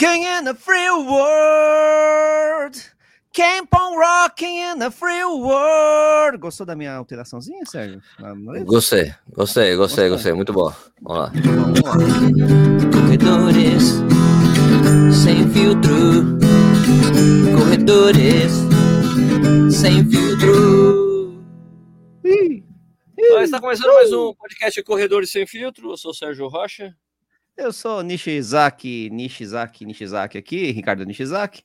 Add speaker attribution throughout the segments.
Speaker 1: rocking in the free world. Keep on rocking in the free world. Gostou da minha alteraçãozinha, Sérgio?
Speaker 2: Gostei, gostei, gostei, gostei. Muito bom. Vamos lá.
Speaker 1: Vamos lá.
Speaker 2: Corredores sem filtro. Corredores sem filtro.
Speaker 1: Ih,
Speaker 2: Está começando mais um podcast Corredores Sem Filtro. Eu sou o Sérgio Rocha.
Speaker 1: Eu sou Nishizaki, Nishizaki, Nishizaki aqui, Ricardo Nishizaki.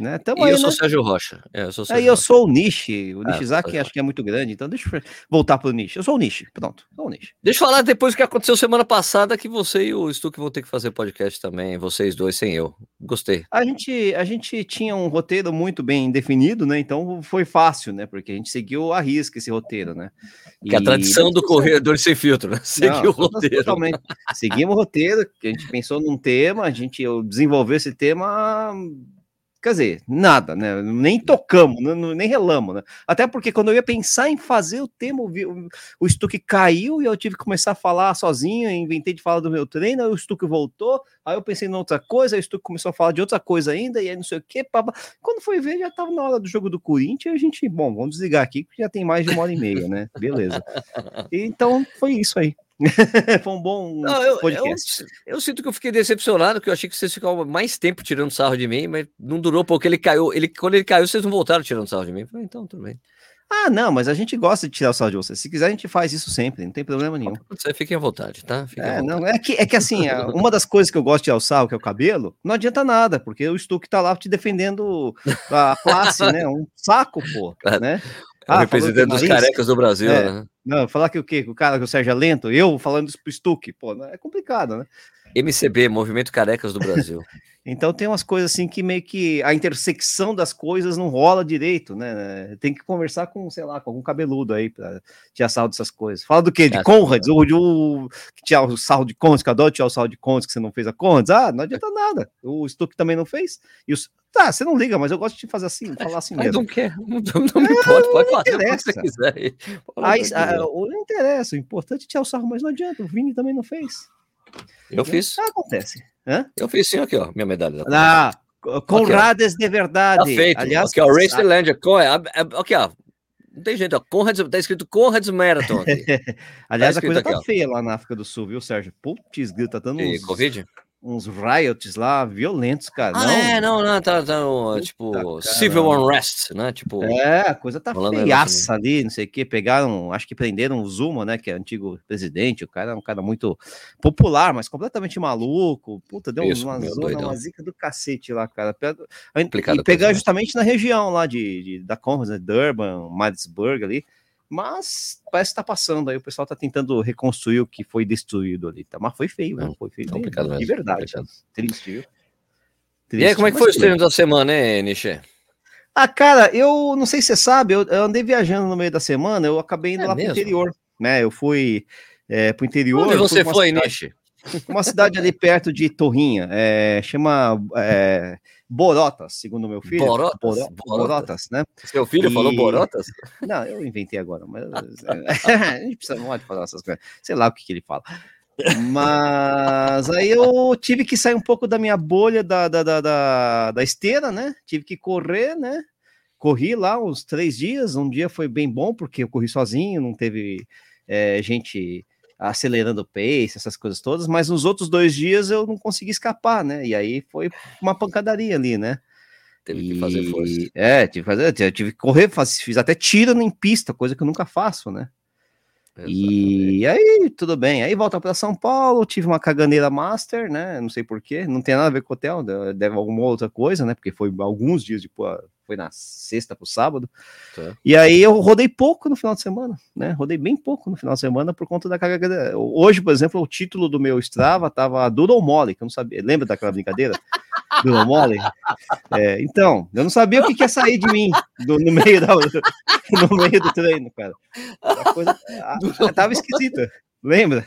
Speaker 1: Né? Tamo
Speaker 2: E
Speaker 1: aí,
Speaker 2: eu sou
Speaker 1: né?
Speaker 2: o Sérgio Rocha. É, eu sou o
Speaker 1: Aí
Speaker 2: Sérgio
Speaker 1: eu
Speaker 2: Rocha.
Speaker 1: sou o Nishi. O
Speaker 2: Ah,
Speaker 1: Nishizaki
Speaker 2: pode
Speaker 1: acho que é muito grande, então deixa eu voltar pro Nishi. Eu sou o Nishi, pronto. Sou o Nishi.
Speaker 2: Deixa eu falar depois o que aconteceu semana passada, que você e o Stuck vão ter que fazer podcast também, vocês dois sem eu. Gostei.
Speaker 1: A gente, a gente tinha um roteiro muito bem definido, né? Então foi fácil, né? Porque a gente seguiu a risca esse roteiro, né?
Speaker 2: Que é a
Speaker 1: E-
Speaker 2: tradição do Corredores Sem Filtro, né? Seguir o roteiro.
Speaker 1: Totalmente. Seguimos o roteiro, que a gente pensou num tema, a gente desenvolveu esse tema. Quer dizer, nada, né? Nem tocamos, né? nem relamos, né? Até porque quando eu ia pensar em fazer o tema, o, Stuck caiu e eu tive que começar a falar sozinho, inventei de falar do meu treino, aí o Stuck voltou, aí eu pensei em outra coisa, aí o Stuck começou a falar de outra coisa ainda, e aí não sei o que, quando foi ver, já tava na hora do jogo do Corinthians, e a gente, bom, vamos desligar aqui, porque já tem mais de uma hora e meia, né? Beleza. Então foi isso aí. foi um bom
Speaker 2: Não, eu, eu,
Speaker 1: podcast.
Speaker 2: eu sinto que eu fiquei decepcionado, que eu achei que vocês ficavam mais tempo tirando sarro de mim, mas não durou porque ele caiu. Ele, quando ele caiu, vocês não voltaram tirando sarro de mim. Eu falei, então, tudo bem.
Speaker 1: Ah, não, mas a gente gosta de tirar o sal de você. Se quiser, a gente faz isso sempre, não tem problema nenhum.
Speaker 2: Você fiquem à vontade, tá?
Speaker 1: É,
Speaker 2: vontade.
Speaker 1: não, é que, é que assim, uma das coisas que eu gosto de tirar o sal, que é o cabelo, não adianta nada, porque o Stuck tá lá te defendendo a classe, né? Um saco, pô,
Speaker 2: Claro.
Speaker 1: né?
Speaker 2: É o representante dos carecas do Brasil,
Speaker 1: É.
Speaker 2: né?
Speaker 1: Não, falar que o quê? Que o cara, que o Sérgio é lento, eu falando isso pro Stuck, pô, não- é complicado, né?
Speaker 2: MCB, Movimento Carecas do Brasil.
Speaker 1: Então tem umas coisas assim que meio que a intersecção das coisas não rola direito, né? Tem que conversar com, sei lá, com algum cabeludo aí pra tirar sarro dessas coisas. Fala do quê? De
Speaker 2: Ah,
Speaker 1: Conrads? Ou de o que tirar o sarro de Conrads, que eu adoro tirar o sarro de Conrads que você não fez a Conrads? Ah, não adianta nada. O Stuck também não fez. E os... Tá, você não liga, mas eu gosto de fazer assim, falar assim mesmo.
Speaker 2: não quer, não, não me importa, pode falar o que você quiser. aí. Que
Speaker 1: ah, não interessa, o importante é tirar o sarro, mas não adianta. O Vini também não fez.
Speaker 2: Eu fiz,
Speaker 1: acontece. Hã?
Speaker 2: eu fiz sim aqui, ó, minha medalha.
Speaker 1: Ah, Conrades de
Speaker 2: Tá
Speaker 1: verdade.
Speaker 2: feito.
Speaker 1: Aliás,
Speaker 2: aqui, ó, Race the Land. É- é- Aqui, ó. Não tem jeito, ó. Conrad's, tá escrito Conrad's Marathon.
Speaker 1: Aliás, a
Speaker 2: escrito
Speaker 1: coisa
Speaker 2: aqui,
Speaker 1: tá
Speaker 2: ó.
Speaker 1: feia lá na África do Sul, viu, Sérgio? Putz, grita, tá dando
Speaker 2: E
Speaker 1: uns,
Speaker 2: Covid?
Speaker 1: Uns riots lá violentos, cara.
Speaker 2: Ah,
Speaker 1: não,
Speaker 2: é, não, não, tá, tá
Speaker 1: Puta,
Speaker 2: tipo, civil unrest, né? Tipo,
Speaker 1: É, a coisa tá feiaça ali, não sei o que. Pegaram, acho que prenderam o Zuma, né? Que é antigo presidente. O cara é um cara muito popular, mas completamente maluco. Puta, deu
Speaker 2: Isso,
Speaker 1: uma zona,
Speaker 2: doidão.
Speaker 1: uma zica do cacete lá, cara.
Speaker 2: Complicada
Speaker 1: E pegar
Speaker 2: né?
Speaker 1: justamente na região lá de, de- da Conrads, né? Durban, Madisburg ali. Mas parece que tá passando aí, o pessoal tá tentando reconstruir o que foi destruído ali, tá? Mas foi feio, né? Foi feio.
Speaker 2: complicado
Speaker 1: de
Speaker 2: mesmo,
Speaker 1: verdade.
Speaker 2: complicado.
Speaker 1: Triste, viu?
Speaker 2: e aí, como é que foi
Speaker 1: bem.
Speaker 2: treinos da semana, hein, Nishi?
Speaker 1: Ah, cara, eu não sei se você sabe, eu, eu andei viajando no meio da semana, eu acabei indo
Speaker 2: É
Speaker 1: lá
Speaker 2: mesmo?
Speaker 1: pro interior, né? Eu fui é, pro interior.
Speaker 2: Onde você foi,
Speaker 1: cidade-
Speaker 2: Nishi?
Speaker 1: Uma cidade ali perto de Torrinha, é, chama é, Borotas, segundo meu filho.
Speaker 2: Borotas?
Speaker 1: Boro-
Speaker 2: Borotas.
Speaker 1: Borotas, né?
Speaker 2: Seu filho falou
Speaker 1: E-
Speaker 2: Borotas?
Speaker 1: Não, eu inventei agora, mas a gente precisa não pode falar essas coisas. Sei lá o que, que ele fala. Mas aí eu tive que sair um pouco da minha bolha da, da, da, da, da esteira, né? Tive que correr, né? Corri lá uns três dias. Um dia foi bem bom, porque eu corri sozinho, não teve é, gente acelerando o pace, essas coisas todas, mas nos outros dois dias eu não consegui escapar, né? E aí foi uma pancadaria ali, né?
Speaker 2: Teve que fazer força.
Speaker 1: E- É, tive que fazer, eu tive que correr, faz- fiz até tiro em pista, coisa que eu nunca faço, né? E aí, tudo bem. Aí volta para São Paulo, tive uma caganeira master, né? Não sei porquê, não tem nada a ver com o hotel, de- deve alguma outra coisa, né? Porque foi alguns dias depois, foi na sexta pro sábado.
Speaker 2: Tá.
Speaker 1: E aí eu rodei pouco no final de semana, né? Rodei bem pouco no final de semana por conta da caganeira. Hoje, por exemplo, o título do meu Strava tava Duro ou Mole, que eu não sabia. Lembra daquela brincadeira? Duro ou Mole? É, então, eu não sabia o que, que ia sair de mim do- no, meio da, no meio do treino, cara. A coisa a- a- tava esquisita, lembra?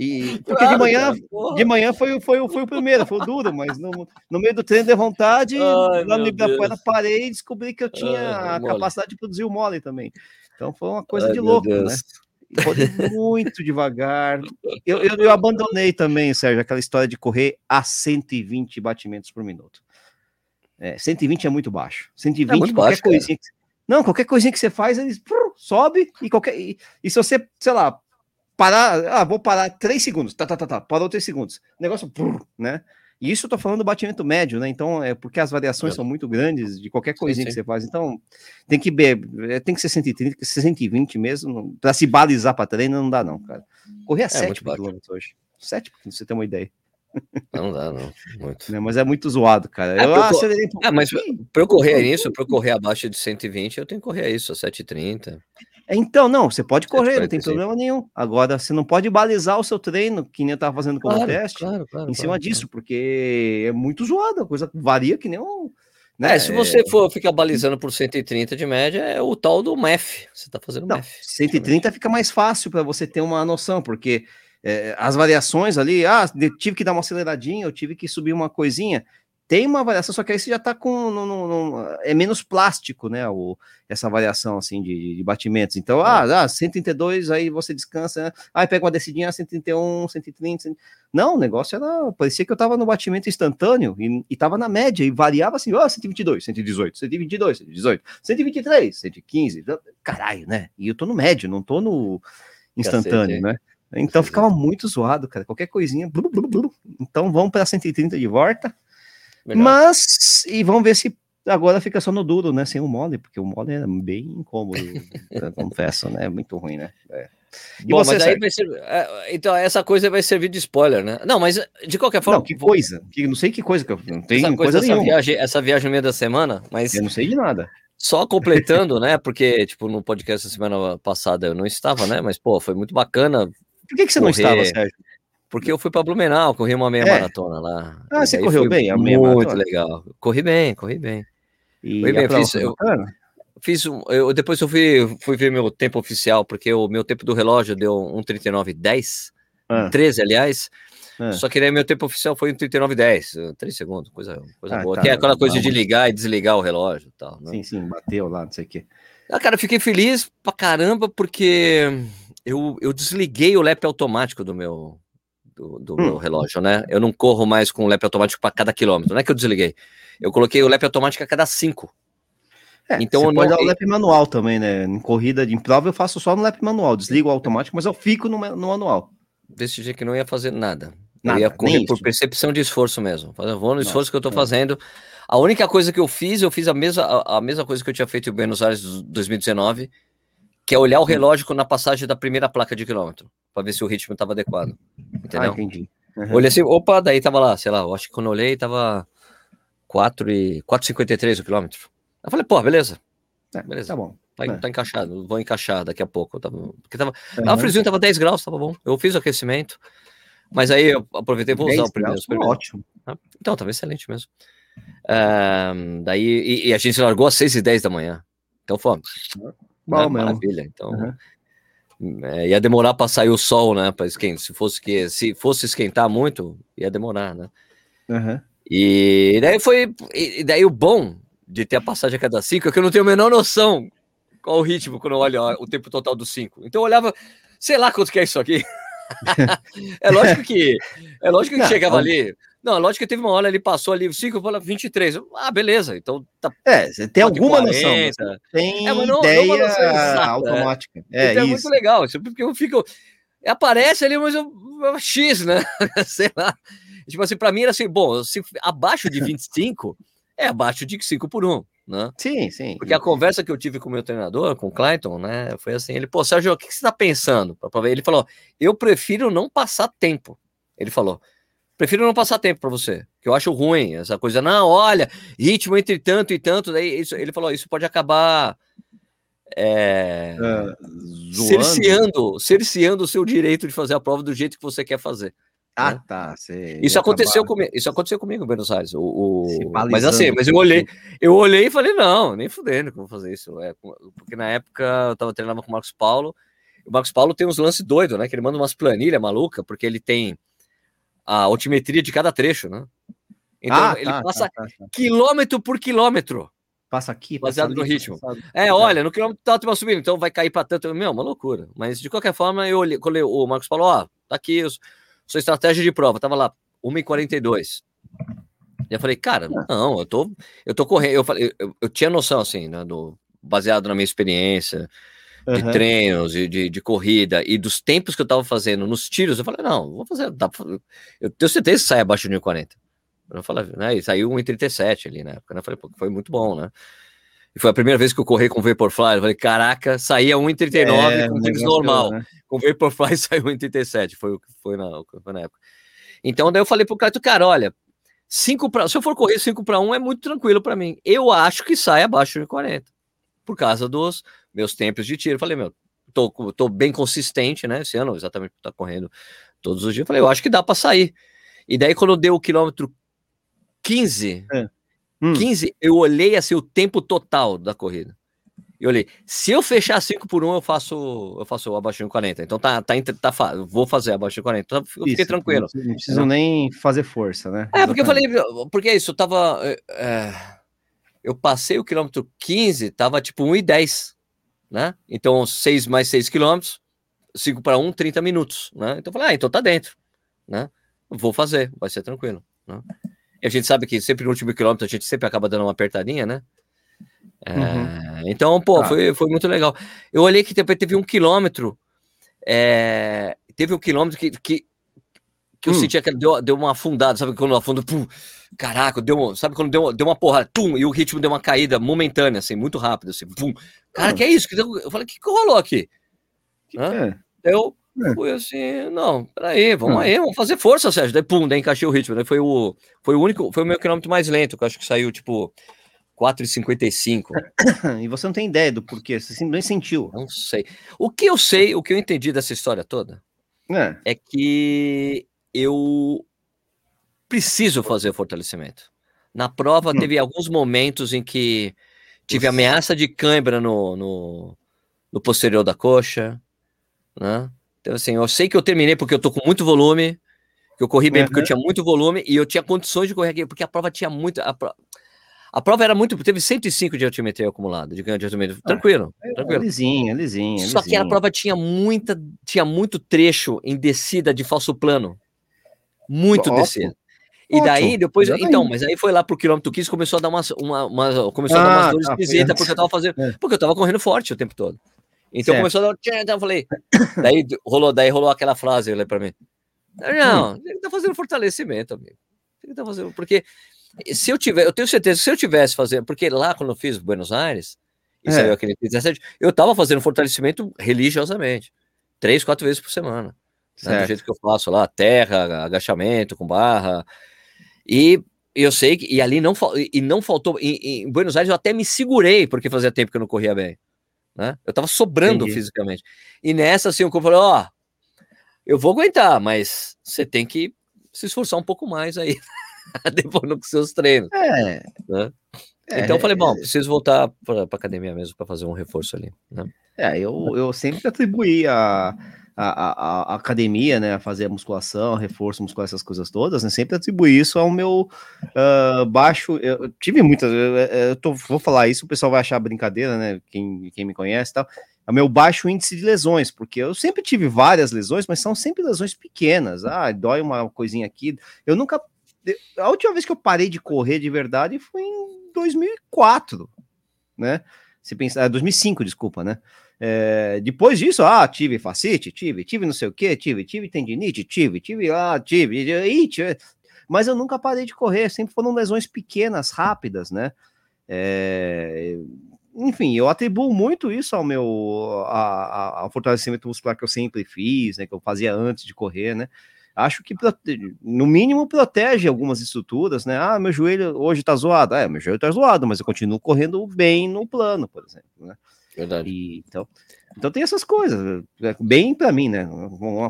Speaker 1: E, porque de
Speaker 2: Claro,
Speaker 1: manhã,
Speaker 2: cara,
Speaker 1: de manhã foi, o- foi, foi o primeiro, foi o duro, mas no, no meio do treino deu vontade,
Speaker 2: Ai,
Speaker 1: lá no
Speaker 2: meu
Speaker 1: Ibirapuera
Speaker 2: Deus.
Speaker 1: parei e descobri que eu tinha a
Speaker 2: mole.
Speaker 1: capacidade de produzir o mole também. Então foi uma coisa
Speaker 2: Ai,
Speaker 1: de louco,
Speaker 2: Deus.
Speaker 1: né? muito devagar. Eu, eu, eu, abandonei também, Sérgio, aquela história de correr a 120 batimentos por minuto. É, 120 é muito baixo. 120, é muito qualquer baixo, coisinha. Que, não, qualquer coisinha que você faz, ele sobe e qualquer. E, e, se você, sei lá, parar. Ah, vou parar 3 segundos. Tá, tá, tá, tá. Parou 3 segundos. Negócio, né? E isso eu tô falando do batimento médio, né? Então, é porque as variações é. são muito grandes de qualquer coisinha sim, sim. que você faz. Então, tem que é, tem que ser 130, tem que ser 120 mesmo. Para se balizar para treino, não dá, não, cara. Correr a é, 7 km hoje. 7, pra você ter uma ideia.
Speaker 2: Não dá, não. Muito.
Speaker 1: Não, mas é muito zoado, cara.
Speaker 2: É, eu acelerei um é, mas para eu correr isso, para eu correr abaixo de 120, eu tenho que correr isso, a 7,30.
Speaker 1: Então, não, você pode correr, não tem problema nenhum. Agora, você não pode balizar o seu treino, que nem eu tava fazendo como claro, teste, claro, claro, em cima disso, porque é muito zoado, a coisa varia que nem um.
Speaker 2: Né? É, se você for ficar balizando por 130 de média, é o tal do MEF. Você tá fazendo não, MEF.
Speaker 1: 130 fica mais fácil para você ter uma noção, porque é, as variações ali, ah, tive que dar uma aceleradinha, eu tive que subir uma coisinha tem uma variação, só que aí você já está com. No, no, no, é menos plástico, né? O, essa variação assim de, de batimentos. Então, ah, ah, 132, aí você descansa, né? aí pega uma descidinha, 131, 130. 130. Não, o negócio era. Parecia que eu estava no batimento instantâneo e, estava na média, e variava assim, ó, oh, 122, 118, 122, 118, 123, 115. Caralho, né? E eu tô no médio, não tô no instantâneo, Cacete. né? Então ficava muito zoado, cara. Qualquer coisinha. Blu, blu, blu. Então vamos para 130 de volta. Mas, e vamos ver se agora fica só no duro, né? Sem o mole, porque o mole é bem incômodo, confesso, né? É muito ruim, né? É.
Speaker 2: Bom, você, mas aí vai ser, é, então essa coisa vai servir de spoiler, né? Não, mas de qualquer forma. Não,
Speaker 1: que coisa? Que, não sei que coisa que eu não tenho
Speaker 2: essa coisa, coisa essa viagem, essa viagem no meio da semana, mas
Speaker 1: eu não sei de nada.
Speaker 2: Só completando, né? Porque tipo no podcast da semana passada eu não estava, né? Mas pô, foi muito bacana.
Speaker 1: Por que, que você correr... não estava, Sérgio?
Speaker 2: Porque eu fui para Blumenau, corri uma meia é. maratona lá.
Speaker 1: Ah, você correu bem?
Speaker 2: A meia muito maratona. legal. Corri bem, corri bem. E corri bem. Fiz, eu, fiz um, eu, depois eu fui, fui ver meu tempo oficial, porque o meu tempo do relógio deu 1,39,10. Ah. 13, aliás. Ah. Só que daí meu tempo oficial foi 1,39,10. 3 segundos, coisa, coisa ah, boa. Tá, que é aquela coisa vamos. de ligar e desligar o relógio e tal.
Speaker 1: Né? Sim, sim, bateu lá, não sei o quê.
Speaker 2: Ah, cara, fiquei feliz pra caramba, porque eu, eu desliguei o lap automático do meu, do, do hum. meu relógio, né? Eu não corro mais com o lap automático para cada quilômetro, não é que eu desliguei. Eu coloquei o lap automático a cada cinco.
Speaker 1: É, então pode não... dar o lap manual também, né? Em corrida de prova eu faço só no lap manual, desligo o automático, mas eu fico no, no manual.
Speaker 2: Decidi que não ia fazer nada. nada eu ia correr por percepção de esforço mesmo. Eu vou no esforço que eu tô fazendo. A única coisa que eu fiz, eu fiz a mesma, a, a mesma coisa que eu tinha feito em Buenos Aires 2019, que é olhar o hum. relógio na passagem da primeira placa de quilômetro, para ver se o ritmo estava adequado. Entendeu? Ah, entendi. Uhum. Olhei assim, opa, daí tava lá, sei lá, eu acho que quando eu olhei tava 4 e 4,53 o quilômetro. Eu falei, pô, beleza.
Speaker 1: É, beleza. Tá bom.
Speaker 2: Tá, é. tá, encaixado, vou encaixar daqui a pouco. Tava, porque tava, uhum. ah, o friozinho tava 10 graus, tava bom. Eu fiz o aquecimento, mas aí eu aproveitei para usar o primeiro. primeiro.
Speaker 1: Ótimo.
Speaker 2: Ah, então, tava excelente mesmo. Um, daí, e, e, a gente largou às 6 e 10 da manhã. Então, foi, Bom, né? Maravilha. Então, uhum. É, ia demorar para sair o sol, né? Para esquentar. Se fosse que se fosse esquentar muito, ia demorar, né?
Speaker 1: Uhum.
Speaker 2: E daí foi. E daí o bom de ter a passagem a cada cinco é que eu não tenho a menor noção qual o ritmo quando eu olho o tempo total dos cinco. Então eu olhava, sei lá quanto que é isso aqui. é lógico que é lógico que não, chegava não. ali não, lógico que teve uma hora, ele passou ali 5, falou 23. Ah, beleza. Então
Speaker 1: tá. É, você tem alguma 40, noção. Tem é, não, ideia não noção exata, automática.
Speaker 2: É, então é muito legal. Porque eu fico. Aparece ali, mas eu. X, né? Sei lá. Tipo assim, pra mim era assim, bom, se abaixo de 25, é abaixo de 5 por 1. Né?
Speaker 1: Sim, sim.
Speaker 2: Porque a conversa que eu tive com o meu treinador, com o Clayton, né? Foi assim: ele, pô, Sérgio, o que você tá pensando? Ele falou: eu prefiro não passar tempo. Ele falou prefiro não passar tempo para você, que eu acho ruim essa coisa. Não, olha, ritmo entre tanto e tanto, daí isso, ele falou, isso pode acabar é, é, cerceando, cerceando o seu direito de fazer a prova do jeito que você quer fazer.
Speaker 1: Ah, né? tá.
Speaker 2: Isso aconteceu comigo. Isso aconteceu comigo em Buenos Aires. O, o... Mas assim, mas eu olhei, eu olhei e falei, não, nem fudendo que vou fazer isso. É, porque na época eu tava treinando com o Marcos Paulo. O Marcos Paulo tem uns lances doidos, né? Que ele manda umas planilhas maluca, porque ele tem a altimetria de cada trecho, né? Então ah, ele tá, passa tá, tá, tá, quilômetro por quilômetro.
Speaker 1: passa aqui,
Speaker 2: baseado no ritmo. Passado. É, olha, no quilômetro tem uma subida, então vai cair para tanto. Meu, uma loucura. Mas de qualquer forma, eu olhei, o Marcos falou, ó, tá aqui sua estratégia de prova, tava lá 1h42. E eu falei, cara, não, eu tô, eu tô correndo. Eu, falei, eu, eu tinha noção, assim, né, do, baseado na minha experiência de uhum. treinos, de, de, de, corrida e dos tempos que eu tava fazendo nos tiros. Eu falei, não, vou fazer, dá pra, eu tenho certeza que sai abaixo de 1,40. Eu falei, né, e saiu 1,37 ali na época, né? Eu falei, pô, foi muito bom, né? E foi a primeira vez que eu corri com Vaporfly. Eu falei, caraca, saía 1,39 é, com tênis normal. Né? Com Vaporfly saiu 1,37. Foi, foi, na, foi na época. Então, daí eu falei pro cara, cara, olha, 5 para se eu for correr 5 para 1 é muito tranquilo para mim. Eu acho que sai abaixo de 40 por causa dos meus tempos de tiro. Falei, meu, tô, tô bem consistente, né? Esse ano, exatamente, tá correndo todos os dias. Eu falei, eu acho que dá para sair. E daí, quando deu o quilômetro 15, é. hum. 15, eu olhei assim o tempo total da corrida. E olhei, se eu fechar 5 por 1, eu faço eu faço abaixo de 40. Então tá, tá, tá, tá vou fazer abaixo de 40. Então eu fiquei isso, tranquilo.
Speaker 1: Não preciso nem fazer força, né?
Speaker 2: É, porque eu falei, porque é isso, eu tava. É eu passei o quilômetro 15, tava tipo 1,10, né? Então 6 mais 6 quilômetros, 5 para 1, 30 minutos, né? Então eu falei, ah, então tá dentro, né? Vou fazer, vai ser tranquilo, né? E a gente sabe que sempre no último quilômetro a gente sempre acaba dando uma apertadinha, né? É, uhum. Então, pô, ah. foi, foi muito legal. Eu olhei que teve um quilômetro, é, teve um quilômetro que, que, que eu hum. sentia que deu, deu uma afundada, sabe? Quando afunda, pum, caraca, deu, sabe quando deu, deu uma porrada, tum, e o ritmo deu uma caída momentânea, assim, muito rápido, assim, pum. Cara, ah. que é isso? Eu falei, o que, que rolou aqui? Que é? Eu é. fui assim, não, peraí, vamos hum. aí, vamos fazer força, Sérgio. Daí, pum, daí encaixei o ritmo. Daí foi o, foi o único, foi o meu quilômetro mais lento, que eu acho que saiu, tipo, 4,55.
Speaker 1: E você não tem ideia do porquê, você simplesmente sentiu.
Speaker 2: Não sei. O que eu sei, o que eu entendi dessa história toda, é, é que eu preciso fazer fortalecimento. Na prova, hum. teve alguns momentos em que tive ameaça de cãibra no, no, no, posterior da coxa, né? Então, assim, eu sei que eu terminei porque eu tô com muito volume, que eu corri bem uhum. porque eu tinha muito volume e eu tinha condições de correr aqui, porque a prova tinha muito. A, a prova era muito. Teve 105 de altimetria acumulado, de ganho de altimetria. Ah, tranquilo. É, tranquilo.
Speaker 1: lisinha, lisinha.
Speaker 2: Só lisinha. que a prova tinha muita. Tinha muito trecho em descida de falso plano. Muito Ótimo. descida. E daí, depois, então, mas aí foi lá pro quilômetro 15, começou a dar umas, uma, uma começou ah, a dar umas ah, dores tá, esquisitas, porque eu tava fazendo, é. porque eu tava correndo forte o tempo todo. Então certo. começou a dar, então eu falei, daí rolou, daí rolou aquela frase para mim. Não, hum. ele tá fazendo fortalecimento, amigo. Ele tá fazendo, porque se eu tiver, eu tenho certeza que se eu tivesse fazendo, porque lá quando eu fiz Buenos Aires, e é. saiu aquele 17, eu tava fazendo fortalecimento religiosamente, três, quatro vezes por semana. Né, do jeito que eu faço lá, terra, agachamento com barra. E eu sei que, e ali não, e não faltou, em, em Buenos Aires eu até me segurei, porque fazia tempo que eu não corria bem. Né? Eu tava sobrando Entendi. fisicamente. E nessa, assim, o corpo falou: Ó, oh, eu vou aguentar, mas você tem que se esforçar um pouco mais aí. depois nos seus treinos. É. Né? é. Então eu falei, bom, preciso voltar para a academia mesmo para fazer um reforço ali. Né?
Speaker 1: É, eu, eu sempre atribuí a, a, a, academia, né, a fazer a musculação, reforço muscular, essas coisas todas, né, sempre atribuí isso ao meu uh, baixo. Eu, tive muitas, eu, eu tô, vou falar isso, o pessoal vai achar brincadeira, né? Quem, quem me conhece e tal. É o meu baixo índice de lesões, porque eu sempre tive várias lesões, mas são sempre lesões pequenas. Ah, dói uma coisinha aqui. Eu nunca a última vez que eu parei de correr de verdade foi em 2004, né? Se pensar, 2005, desculpa, né? É, depois disso, ah, tive facite, tive, tive não sei o que, tive, tive tendinite, tive, tive, ah, tive, tive, mas eu nunca parei de correr, sempre foram lesões pequenas, rápidas, né? É, enfim, eu atribuo muito isso ao meu a, a, ao fortalecimento muscular que eu sempre fiz, né? Que eu fazia antes de correr, né? acho que no mínimo protege algumas estruturas, né? Ah, meu joelho hoje tá zoado. É, meu joelho tá zoado, mas eu continuo correndo bem no plano, por exemplo, né? Verdade. E, então, então tem essas coisas, é, bem para mim, né?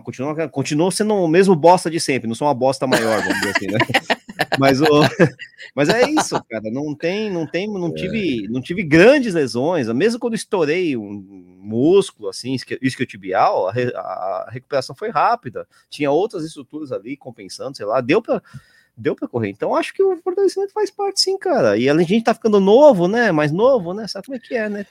Speaker 1: Continua, continua sendo o mesmo bosta de sempre, não sou uma bosta maior, vamos dizer assim, né? mas, o, mas é isso, cara. Não tem, não tem, não tive, não tive grandes lesões. Mesmo quando estourei um músculo, assim, isquiotibial, a, a recuperação foi rápida. Tinha outras estruturas ali compensando, sei lá, deu para Deu para correr. Então acho que o fortalecimento faz parte sim, cara. E além de a gente tá ficando novo, né? Mais novo, né? Sabe como é que é, né?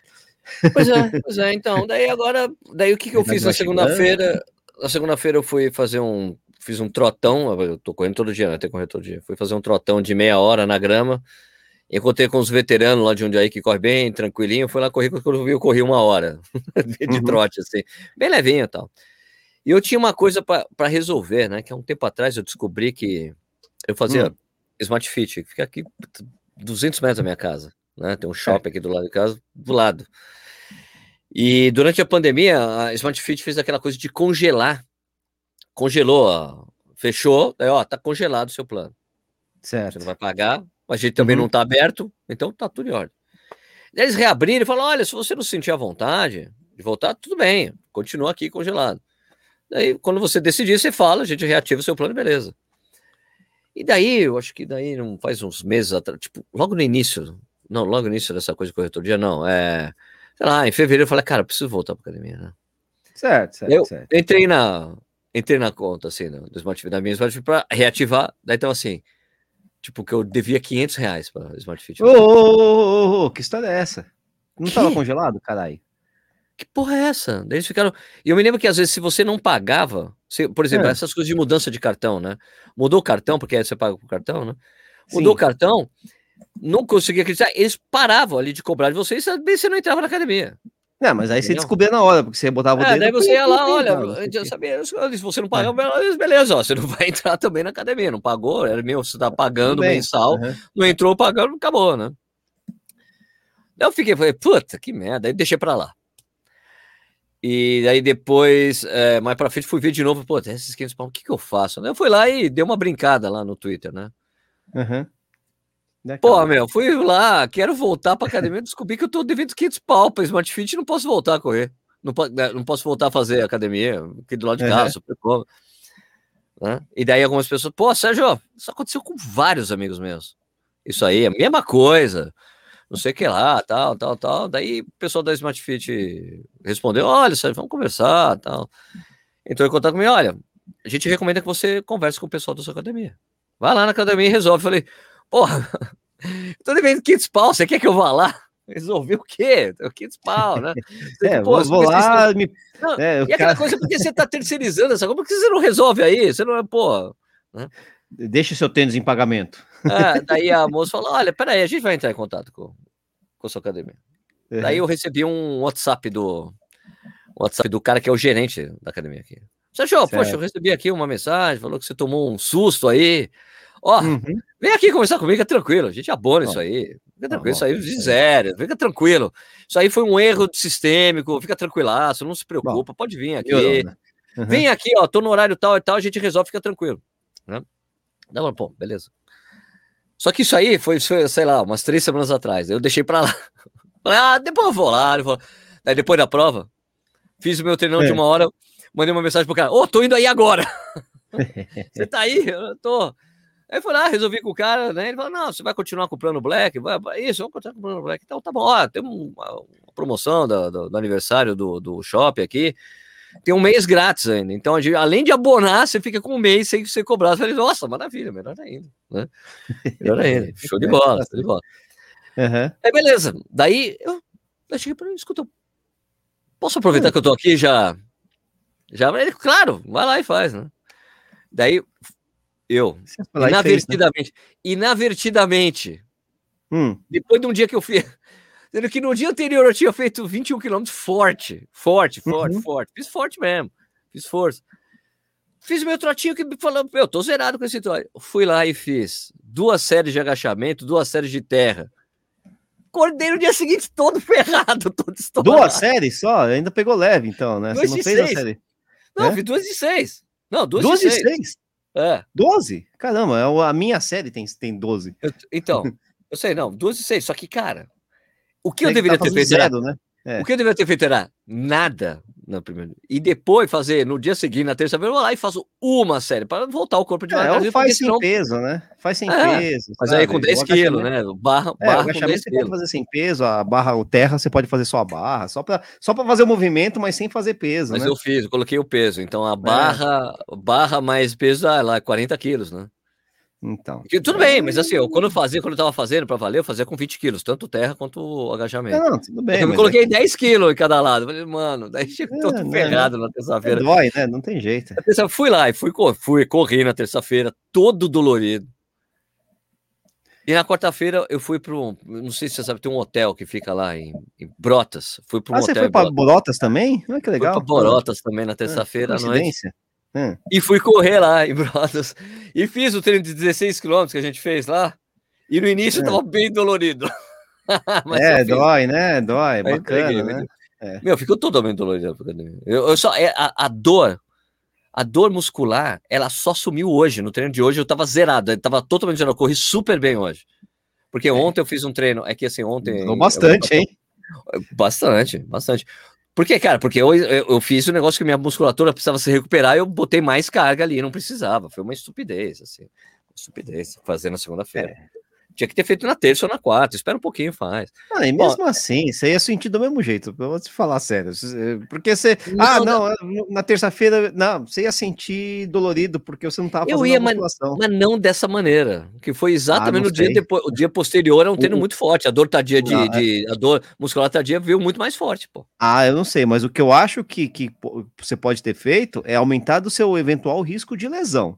Speaker 2: Pois é, pois é. Então, daí agora, daí o que, que eu fiz na segunda-feira? Na segunda-feira eu fui fazer um, fiz um trotão. Eu tô correndo todo dia, né? Tenho que correr todo dia. Fui fazer um trotão de meia hora na grama. Encontrei com os veteranos lá de onde aí que corre bem, tranquilinho. Fui lá correr, quando eu vi, eu corri uma hora de uhum. trote, assim, bem levinho e tal. E eu tinha uma coisa para resolver, né? Que há um tempo atrás eu descobri que eu fazia hum. Smart Fit, que fica aqui 200 metros da minha casa, né? Tem um shopping aqui do lado de casa, do lado. E durante a pandemia, a Smart Fit fez aquela coisa de congelar. Congelou, ó, fechou, aí, ó, tá congelado o seu plano. Certo. Você não vai pagar, a gente também uhum. não está aberto, então tá tudo em ordem. Eles reabriram e falaram: olha, se você não sentir a vontade de voltar, tudo bem, continua aqui congelado. Daí, quando você decidir, você fala, a gente reativa o seu plano, beleza. E daí, eu acho que daí não faz uns meses atrás, tipo, logo no início, não, logo no início dessa coisa de corretoria, não, é, sei lá, em fevereiro eu falei, cara, eu preciso voltar para academia, né?
Speaker 1: Certo, certo,
Speaker 2: eu
Speaker 1: certo.
Speaker 2: entrei na, entrei na conta, assim, do Smart da minha Smart para reativar, daí então assim, Tipo, que eu devia 500 reais pra Smart Fit.
Speaker 1: Ô, ô, ô, que história é essa? Não que? tava congelado, caralho?
Speaker 2: Que porra é essa? Daí eles ficaram. E eu me lembro que às vezes, se você não pagava, se, por exemplo, é. essas coisas de mudança de cartão, né? Mudou o cartão, porque aí você paga com o cartão, né? Mudou Sim. o cartão, não conseguia acreditar, eles paravam ali de cobrar de você e você não entrava na academia.
Speaker 1: Não, mas aí você descobria na hora, porque você botava o
Speaker 2: é, dedo. Daí você ia lá, olha, eu sabia, se você não pagar, é. beleza, ó, você não vai entrar também na academia, não pagou, era meu, você tá pagando mensal, uhum. não entrou pagando, acabou, né? Daí eu fiquei, falei, puta, que merda, aí deixei pra lá. E aí depois, é, mais pra frente, fui ver de novo, pô, esses 500 pau, o que que eu faço? Eu fui lá e dei uma brincada lá no Twitter, né?
Speaker 1: Uhum.
Speaker 2: Né, Pô, meu, fui lá, quero voltar pra academia, descobri que eu tô devendo 500 pau pra Smart Fit não posso voltar a correr. Não, né, não posso voltar a fazer academia, aqui do lado de casa, uhum. super como. Né? E daí algumas pessoas, pô, Sérgio, isso aconteceu com vários amigos meus. Isso aí, a mesma coisa, não sei o que lá, tal, tal, tal. Daí o pessoal da Smart Fit respondeu: olha, Sérgio, vamos conversar, tal. Entrou em contato comigo, olha, a gente recomenda que você converse com o pessoal da sua academia. Vai lá na academia e resolve. Falei, Porra, tô devendo 500 pau, você quer que eu vá lá? Resolver o quê? 500 pau, né?
Speaker 1: É, Pô, vou, lá.
Speaker 2: Me... Não, é, e aquela coisa, porque você tá terceirizando essa coisa, por que você não resolve aí? Você não é, pô. Né?
Speaker 1: Deixa o seu tênis em pagamento.
Speaker 2: É, daí a moça falou: olha, peraí, a gente vai entrar em contato com, com a sua academia. Uhum. Daí eu recebi um WhatsApp do WhatsApp do cara que é o gerente da academia aqui. Sérgio, poxa, eu recebi aqui uma mensagem, falou que você tomou um susto aí. Ó, uhum. vem aqui conversar comigo, fica tranquilo. A gente abona isso aí. Fica tranquilo, isso aí de zero. Fica tranquilo. Isso aí foi um erro sistêmico. Fica tranquilaço, não se preocupa. Bom, pode vir aqui. Né? Uhum. Vem aqui, ó. Tô no horário tal e tal, a gente resolve, fica tranquilo. Né? Dá pô, beleza. Só que isso aí foi, foi, sei lá, umas três semanas atrás. Eu deixei pra lá. Falei, ah, depois eu vou lá. Aí depois da prova, fiz o meu treinão é. de uma hora, mandei uma mensagem pro cara: Ô, oh, tô indo aí agora. Você tá aí? Eu tô. Aí foi lá, resolvi com o cara, né? Ele falou: não, você vai continuar comprando o Black? Vai, isso, vamos continuar comprando o Black. Então tá bom, ó, tem uma, uma promoção do, do, do, aniversário do, do shopping aqui. Tem um mês grátis ainda. Então, além de abonar, você fica com um mês sem ser cobrado. Eu falei, nossa, maravilha, melhor ainda. Né? Melhor ainda. Show de bola, show de bola. Uhum. É beleza. Daí eu, eu cheguei para escuta, posso aproveitar uhum. que eu tô aqui já? Já, ele, claro, vai lá e faz, né? Daí eu, né? inadvertidamente, hum. depois de um dia que eu fiz, sendo que no dia anterior eu tinha feito 21 quilômetros forte, forte, forte, uhum. forte, fiz forte mesmo, fiz força. Fiz meu trotinho que falou, eu tô zerado com esse trote. Fui lá e fiz duas séries de agachamento, duas séries de terra. Acordei no dia seguinte todo ferrado, todo
Speaker 1: estourado. Duas séries só? Ainda pegou leve, então, né?
Speaker 2: Duas Você não fez seis. a série? Não, é? fiz duas de seis. Não, duas,
Speaker 1: duas
Speaker 2: de
Speaker 1: seis. seis. É. 12? Caramba, é a minha série tem, tem 12.
Speaker 2: Eu, então, eu sei, não, 12 e 6. Só que, cara, o que eu deveria tá ter feito zero, era, né? É. O que eu deveria ter feito era nada no primeiro. E depois fazer no dia seguinte, na terça-feira, eu vou lá e faço uma série para voltar o corpo de
Speaker 1: é, É, faz sem senão... peso, né? Faz sem é, peso.
Speaker 2: Mas sabe? aí com 10 quilos, né? Barra,
Speaker 1: é, barra o agachamento você pode fazer sem peso, a barra, o terra você pode fazer só a barra, só para só fazer o movimento, mas sem fazer peso.
Speaker 2: Mas
Speaker 1: né?
Speaker 2: eu fiz, eu coloquei o peso. Então a é. barra, barra mais peso, ah, lá, 40 quilos, né?
Speaker 1: Então.
Speaker 2: tudo bem, mas assim, eu, quando eu fazia, quando eu tava fazendo para valer, eu fazia com 20 quilos, tanto terra quanto agachamento. Não, tudo bem. Eu me coloquei é... 10 quilos em cada lado. Falei, mano, daí chegou é, todo ferrado na terça-feira.
Speaker 1: Dói, né? Não tem jeito.
Speaker 2: Fui lá e fui, fui correr na terça-feira, todo dolorido. E na quarta-feira eu fui para um, não sei se você sabe, tem um hotel que fica lá em, em Brotas. Fui para um
Speaker 1: ah,
Speaker 2: hotel.
Speaker 1: Você foi para Brotas também? Ah, que legal.
Speaker 2: Fui para Brotas também na terça-feira à noite. Hum. E fui correr lá em Brotas. E fiz o treino de 16 quilômetros que a gente fez lá. E no início estava bem dolorido.
Speaker 1: é, dói, né? Dói, bacana, entreguei, né?
Speaker 2: É. Meu, ficou totalmente dolorido. Eu, eu só, é, a, a, dor, a dor muscular, ela só sumiu hoje. No treino de hoje eu tava zerado, eu tava totalmente zerado. Eu corri super bem hoje. Porque é. ontem eu fiz um treino, é que assim, ontem.
Speaker 1: Bastante, eu, hein?
Speaker 2: Bastante, bastante. Por quê, cara? Porque eu, eu, eu, fiz um negócio que minha musculatura precisava se recuperar e eu botei mais carga ali, não precisava. Foi uma estupidez, assim. Uma estupidez fazer na segunda-feira. É. Tinha que ter feito na terça ou na quarta. Espera um pouquinho, faz.
Speaker 1: Ah, e mesmo Bom, assim, você ia sentir do mesmo jeito. Eu vou te falar sério. Porque você. Não, ah, não, não na terça-feira. Não, você ia sentir dolorido porque você não estava
Speaker 2: fazendo eu ia, mas, mas, não dessa maneira. Que foi exatamente ah, no dia depois. O dia posterior é um treino muito forte. A dor tardia de, é. de. A dor muscular tardia veio muito mais forte, pô.
Speaker 1: Ah, eu não sei, mas o que eu acho que, que você pode ter feito é aumentar o seu eventual risco de lesão.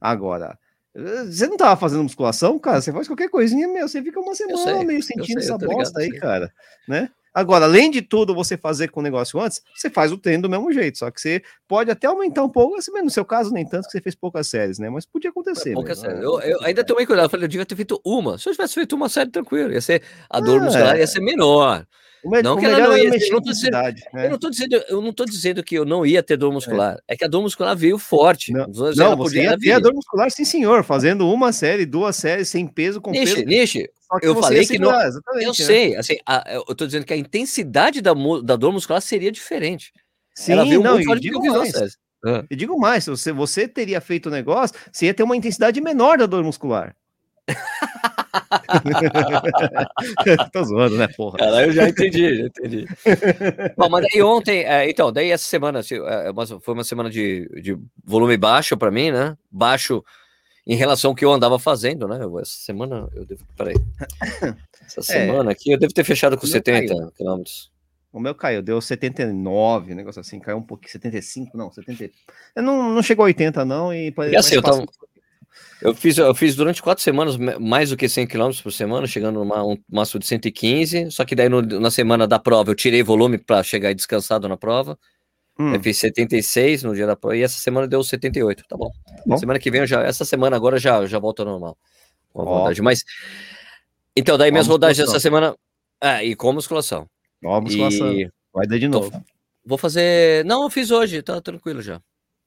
Speaker 1: Agora. Você não tava fazendo musculação, cara? Você faz qualquer coisinha, meu, você fica uma semana sei, meio sentindo sei, essa bosta ligado, aí, cara, né? Agora, além de tudo você fazer com o negócio antes, você faz o treino do mesmo jeito, só que você pode até aumentar um pouco, assim, no seu caso nem tanto, que você fez poucas séries, né? Mas podia acontecer.
Speaker 2: Poucas séries. Né? Eu, eu, ainda tomei cuidado, eu falei, eu devia ter feito uma. Se eu tivesse feito uma série tranquila, ia ser a dor ah, muscular ia ser menor.
Speaker 1: Não que ela não ia ter, eu, não dizendo,
Speaker 2: né? eu não tô dizendo, eu não tô dizendo que eu não ia ter dor muscular. É, é que a dor muscular veio forte.
Speaker 1: Não, não você ia ter a dor muscular, sim, senhor, fazendo uma série, duas séries sem peso, com
Speaker 2: Nishi,
Speaker 1: peso.
Speaker 2: Nishi, eu falei que não. Eu né? sei, assim, a, eu tô dizendo que a intensidade da, da dor muscular seria diferente.
Speaker 1: Sim, ela veio não, muito forte digo mais. Ah. E digo mais, se você, você teria feito o negócio, você ia ter uma intensidade menor da dor muscular. Tô zoando, né, porra?
Speaker 2: Cara, eu já entendi, já entendi. Bom, mas daí ontem, é, então, daí essa semana assim, é, foi uma semana de, de volume baixo para mim, né? Baixo em relação ao que eu andava fazendo, né? Essa semana eu devo. Peraí. Essa é. semana é, aqui eu devo ter fechado com 70 quilômetros.
Speaker 1: O meu caiu, deu 79, negócio assim, caiu um pouquinho, 75, não, 70. Não, não chegou a 80, não, e,
Speaker 2: e assim, eu tava, eu fiz, eu fiz durante quatro semanas mais do que 100 km por semana, chegando numa um máximo de 115. Só que daí no, na semana da prova eu tirei volume para chegar descansado na prova. Hum. Eu fiz 76 no dia da prova e essa semana deu 78. Tá bom. bom. Semana que vem eu já, essa semana agora já, já volta ao normal. Com oh. Mas então, daí minhas rodagens essa semana. É, e com musculação.
Speaker 1: Ó, musculação. E... Vai dar de novo. Tô,
Speaker 2: vou fazer. Não, eu fiz hoje, tá tranquilo já.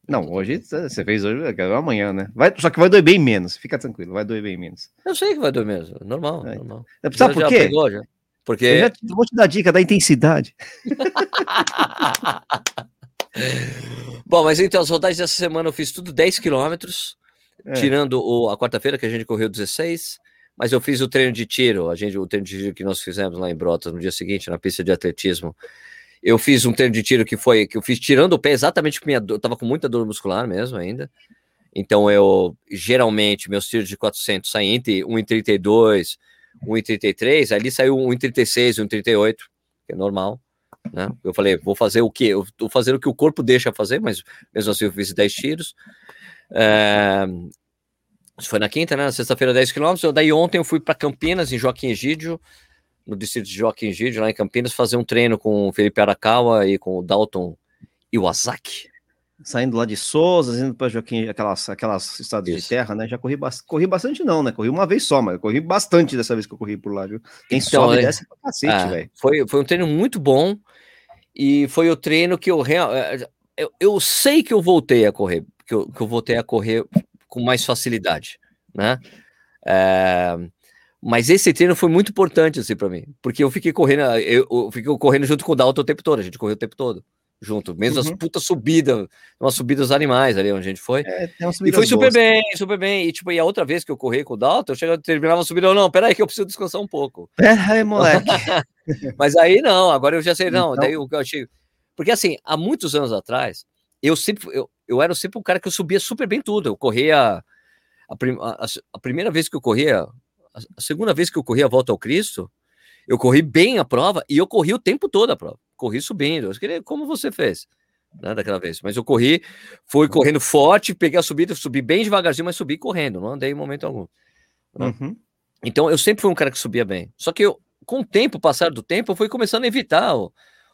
Speaker 1: Não, hoje você fez hoje, é amanhã, né? Vai, só que vai doer bem menos, fica tranquilo, vai doer bem menos.
Speaker 2: Eu sei que vai doer menos, normal, é. normal.
Speaker 1: Sabe já, por quê? Pegou.
Speaker 2: Porque... Eu já
Speaker 1: vou te dar a dica da intensidade.
Speaker 2: Bom, mas então, as rodagens dessa semana eu fiz tudo 10 quilômetros, é. tirando o, a quarta-feira que a gente correu 16, mas eu fiz o treino de tiro, a gente, o treino de tiro que nós fizemos lá em Brotas no dia seguinte, na pista de atletismo, eu fiz um treino de tiro que foi que eu fiz tirando o pé exatamente porque minha dor, eu tava com muita dor muscular mesmo ainda. Então eu geralmente meus tiros de 400 saem entre 1,32, 1,33, ali saiu 1,36, 1,38, que é normal, né? Eu falei, vou fazer o que? Eu tô fazendo o que o corpo deixa fazer, mas mesmo assim eu fiz 10 tiros. É... Isso foi na quinta, né? Sexta-feira, 10 quilômetros. Daí ontem eu fui para Campinas, em Joaquim Egídio, no distrito de Joaquim Gide, lá em Campinas, fazer um treino com o Felipe Arakawa e com o Dalton Iwasaki.
Speaker 1: Saindo lá de Souza, indo para Joaquim, aquelas, aquelas estados Isso. de terra, né? Já corri, ba corri bastante, não, né? Corri uma vez só, mas corri bastante dessa vez que eu corri por lá, viu? Quem então, sobe é, desce pra cacete, é, velho.
Speaker 2: Foi, foi um treino muito bom e foi o treino que eu, real, é, eu, eu sei que eu voltei a correr, que eu, que eu voltei a correr com mais facilidade, né? É, mas esse treino foi muito importante assim para mim, porque eu fiquei correndo, eu, eu, fiquei correndo junto com o Dalton o tempo todo, a gente correu o tempo todo junto, mesmo uhum. as putas subidas, umas subidas animais ali onde a gente foi. É, e foi super boas. bem, super bem. E tipo, e a outra vez que eu corri com o Dalton, eu chegava, terminava a subida, eu, não, peraí que eu preciso descansar um pouco.
Speaker 1: Peraí, moleque.
Speaker 2: Mas aí não, agora eu já sei, não, então... daí eu achei. Porque assim, há muitos anos atrás, eu sempre, eu, eu era sempre um cara que eu subia super bem tudo, eu corria a, prim, a, a, primeira vez que eu corria, a, segunda vez que eu corri a volta ao Cristo, eu corri bem a prova e eu corri o tempo todo a prova. Corri subindo. Eu queria, como você fez? Né, daquela vez. Mas eu corri, fui correndo forte, peguei a subida, subi bem devagarzinho, mas subi correndo, não andei em momento algum. Né? Uhum. Então eu sempre fui um cara que subia bem. Só que eu, com o tempo, passar do tempo, eu fui começando a evitar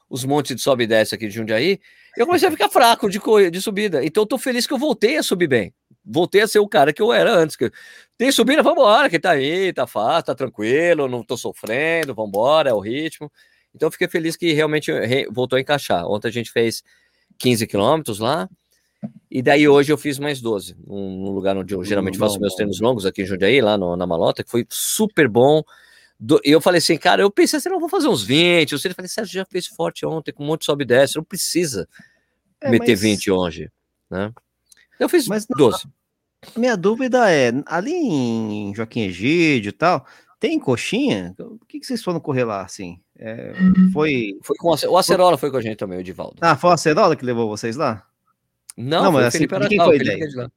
Speaker 2: os montes de sobe e desce aqui de Jundiaí. Eu comecei a ficar fraco de, de subida. Então eu tô feliz que eu voltei a subir bem. Voltei a ser o cara que eu era antes. Que tem subida, vamos embora, que tá aí, tá fácil, tá tranquilo, não tô sofrendo, vamos embora, é o ritmo. Então fiquei feliz que realmente voltou a encaixar. Ontem a gente fez 15 quilômetros lá. E daí hoje eu fiz mais 12, num lugar onde eu geralmente faço meus treinos longos aqui em Jundiaí, lá no, na Malota, que foi super bom. Do, eu falei assim, cara, eu pensei assim, não vou fazer uns 20. Eu falei, Sérgio já fez forte ontem, com um monte de sobe e desce, não precisa é, meter mas... 20 hoje, né? Eu fiz mas não, 12.
Speaker 1: Minha dúvida é, ali em Joaquim Egídio e tal, tem coxinha? Por que, que vocês foram correr lá assim? É,
Speaker 2: foi. Foi com o Acerola foi com a gente também, o Edivaldo.
Speaker 1: Ah, foi o Acerola que levou vocês lá?
Speaker 2: Não, não mas assim, Felipe quem foi a ideia?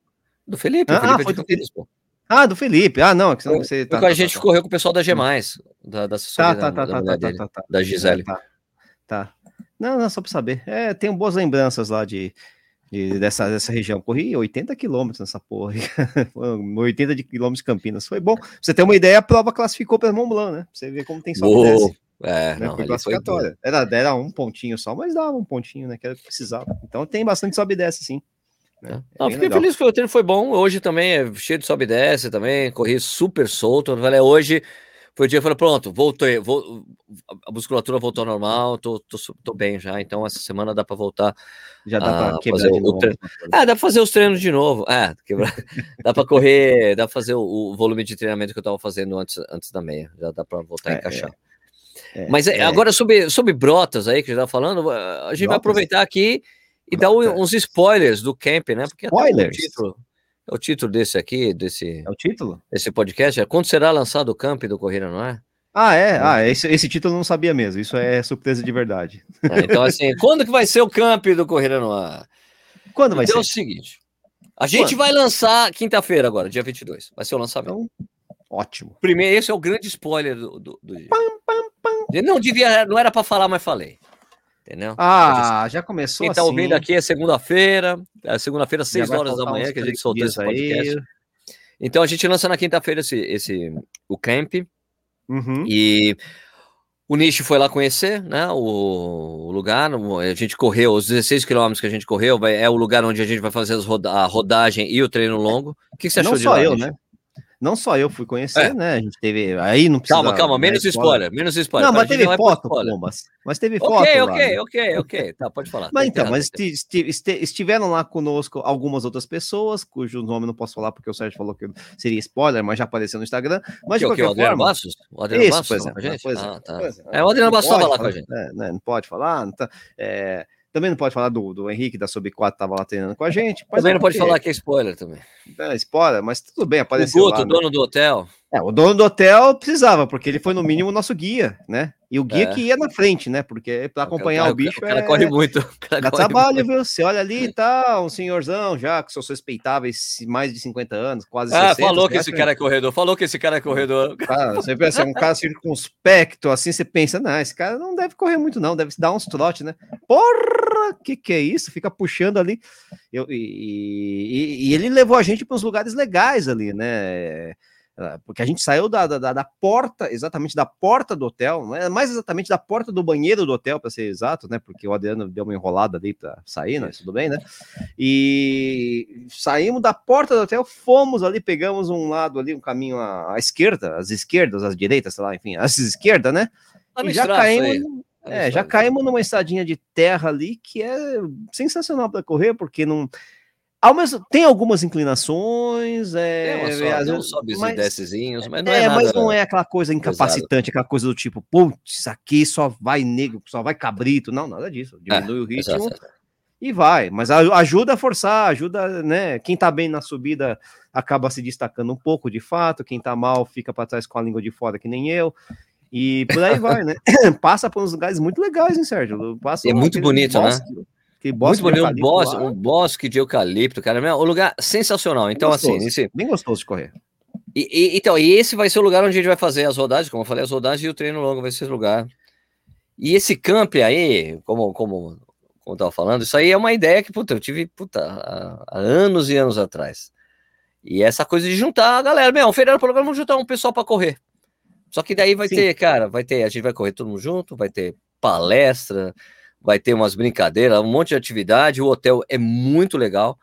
Speaker 2: Do Felipe,
Speaker 1: ah, Felipe ah, foi do Felipe. Ah, do Felipe. Ah, não, que
Speaker 2: senão você tá,
Speaker 1: a
Speaker 2: tá, gente tá, correu com o pessoal da G+, da, da
Speaker 1: assessoria tá, tá, da, tá, tá, tá, tá,
Speaker 2: da Gisele.
Speaker 1: Tá, tá. Não, não, só para saber. É, tenho boas lembranças lá de, de, dessa, dessa região. Corri 80 quilômetros nessa porra. 80 de quilômetros de Campinas. Foi bom. Pra você ter uma ideia, a prova classificou para Mont Blanc, né? você vê como tem só
Speaker 2: É, né? não,
Speaker 1: foi classificatória. Foi era, era um pontinho só, mas dava um pontinho, né? Que era que precisava. Então tem bastante sobe e desce, sim.
Speaker 2: Né? É não, fiquei legal. feliz que o treino foi bom. Hoje também é cheio de sobe e desce também. Corri super solto. Falei, hoje foi o dia que eu falei, pronto, voltei, vou, a musculatura voltou ao normal, tô, tô, tô bem já, então essa semana dá para voltar.
Speaker 1: Já dá para quebrar de novo. Treino.
Speaker 2: É, dá para fazer os treinos de novo. É, quebrar. dá para correr, dá para fazer o, o, volume de treinamento que eu estava fazendo antes, antes da meia. Já dá para voltar a é, encaixar. É, é, Mas é, agora sobre, sobre brotas aí que a gente tá falando, a gente brotas? vai aproveitar aqui e dar uns spoilers do camp, né?
Speaker 1: Porque spoilers.
Speaker 2: até o título, o título desse aqui, desse.
Speaker 1: É o título?
Speaker 2: Esse podcast é quando será lançado o camp do Corrida, não é?
Speaker 1: Ah, é? Ah, esse, esse título eu não sabia mesmo. Isso é surpresa de verdade.
Speaker 2: É, então, assim, quando que vai ser o camp do Corrida no Ar?
Speaker 1: Quando vai então,
Speaker 2: ser? é o seguinte. A gente quando? vai lançar quinta-feira agora, dia 22. Vai ser o lançamento. Então,
Speaker 1: ótimo.
Speaker 2: Primeiro, esse é o grande spoiler do, do, do dia. Pam, pam, pam. Não devia, não era para falar, mas falei. Entendeu?
Speaker 1: Ah, já começou
Speaker 2: Quem tá assim. ouvindo aqui é segunda-feira, é segunda-feira, 6 horas da manhã, que a gente soltou esse podcast. Aí. Então a gente lança na quinta-feira esse, esse, o camp. Uhum. E o Nishi foi lá conhecer, né? O, o, lugar. A gente correu, os 16 quilômetros que a gente correu, vai, é o lugar onde a gente vai fazer roda a rodagem e o treino longo. O que, que você achou
Speaker 1: Não
Speaker 2: de
Speaker 1: só lá, eu, né? Não só eu fui conhecer, é. né? A gente teve. Aí não
Speaker 2: precisa. Calma, calma, menos spoiler, menos spoiler.
Speaker 1: Não, mas teve foto, Pombas. Mas teve foto.
Speaker 2: Ok, ok, né? ok, ok. Tá, pode falar.
Speaker 1: Mas então, mas estiveram lá conosco algumas outras pessoas, cujo nome não posso falar porque o Sérgio falou que seria spoiler, mas já apareceu no Instagram. Mas
Speaker 2: de qualquer o Adriano forma. Bastos? O Adriano Isso, Bastos? Por exemplo. Pois é, ah, tá. é, é, o Adriano Bastos estava lá com a gente.
Speaker 1: É, né, não pode falar. Não tá, é, também não pode falar do, do Henrique da Sub 4 estava lá treinando com a gente.
Speaker 2: também é não pode falar que é spoiler também.
Speaker 1: É, spoiler, mas tudo bem, apareceu.
Speaker 2: O Guto, lá, dono né? do hotel.
Speaker 1: É, o dono do hotel precisava, porque ele foi no mínimo o nosso guia, né? E o guia é. que ia na frente, né? Porque para acompanhar o, cara, o bicho.
Speaker 2: O cara é... corre muito.
Speaker 1: Dá trabalho, muito. viu? Você olha ali e tá, um senhorzão já, que seus respeitáveis, mais de 50 anos, quase
Speaker 2: ah, 60. falou que esse cara é corredor, falou que esse cara é corredor.
Speaker 1: Cara, você pensa, um cara circunspecto, assim, você pensa, não, esse cara não deve correr muito, não, deve dar uns trote, né? Porra, que que é isso? Fica puxando ali. Eu, e, e, e ele levou a gente para uns lugares legais ali, né? Porque a gente saiu da, da, da, porta, exatamente da porta do hotel, não é mais exatamente da porta do banheiro do hotel, para ser exato, né? Porque o Adriano deu uma enrolada ali para sair, né? Tudo bem, né? E saímos da porta do hotel, fomos ali, pegamos um lado ali, um caminho à, à esquerda, às esquerdas, às direitas, sei lá, enfim, às esquerdas, né? Tá e já caímos. É, já caímos numa estradinha de terra ali que é sensacional para correr, porque não ao mesmo, tem algumas inclinações, é,
Speaker 2: tem, é, vezes, mas, e descezinhos, mas não
Speaker 1: é,
Speaker 2: é nada,
Speaker 1: mas não é aquela coisa incapacitante, pesado. aquela coisa do tipo, putz, isso aqui só vai negro, só vai cabrito, não, nada disso, diminui é, o ritmo exato. e vai, mas ajuda a forçar, ajuda, né, quem tá bem na subida acaba se destacando um pouco, de fato, quem tá mal fica para trás com a língua de fora, que nem eu, e por aí vai, né, passa por uns lugares muito legais, hein, Sérgio, passa
Speaker 2: é muito bonito, né? Bosque, né? Muito bonito, um, bosque, um bosque de eucalipto, cara. Um lugar sensacional. Então, bem assim. Esse...
Speaker 1: Bem gostoso de correr.
Speaker 2: E, e, então, e esse vai ser o lugar onde a gente vai fazer as rodagens, como eu falei, as rodagens e o treino longo vai ser esse lugar. E esse camp aí, como, como, como eu tava falando, isso aí é uma ideia que, puta, eu tive, puta, há, há anos e anos atrás. E essa coisa de juntar a galera, meu, um feriado programa, vamos juntar um pessoal para correr. Só que daí vai Sim. ter, cara, vai ter, a gente vai correr todo mundo junto, vai ter palestra, vai ter umas brincadeiras, um monte de atividade. O hotel é muito legal.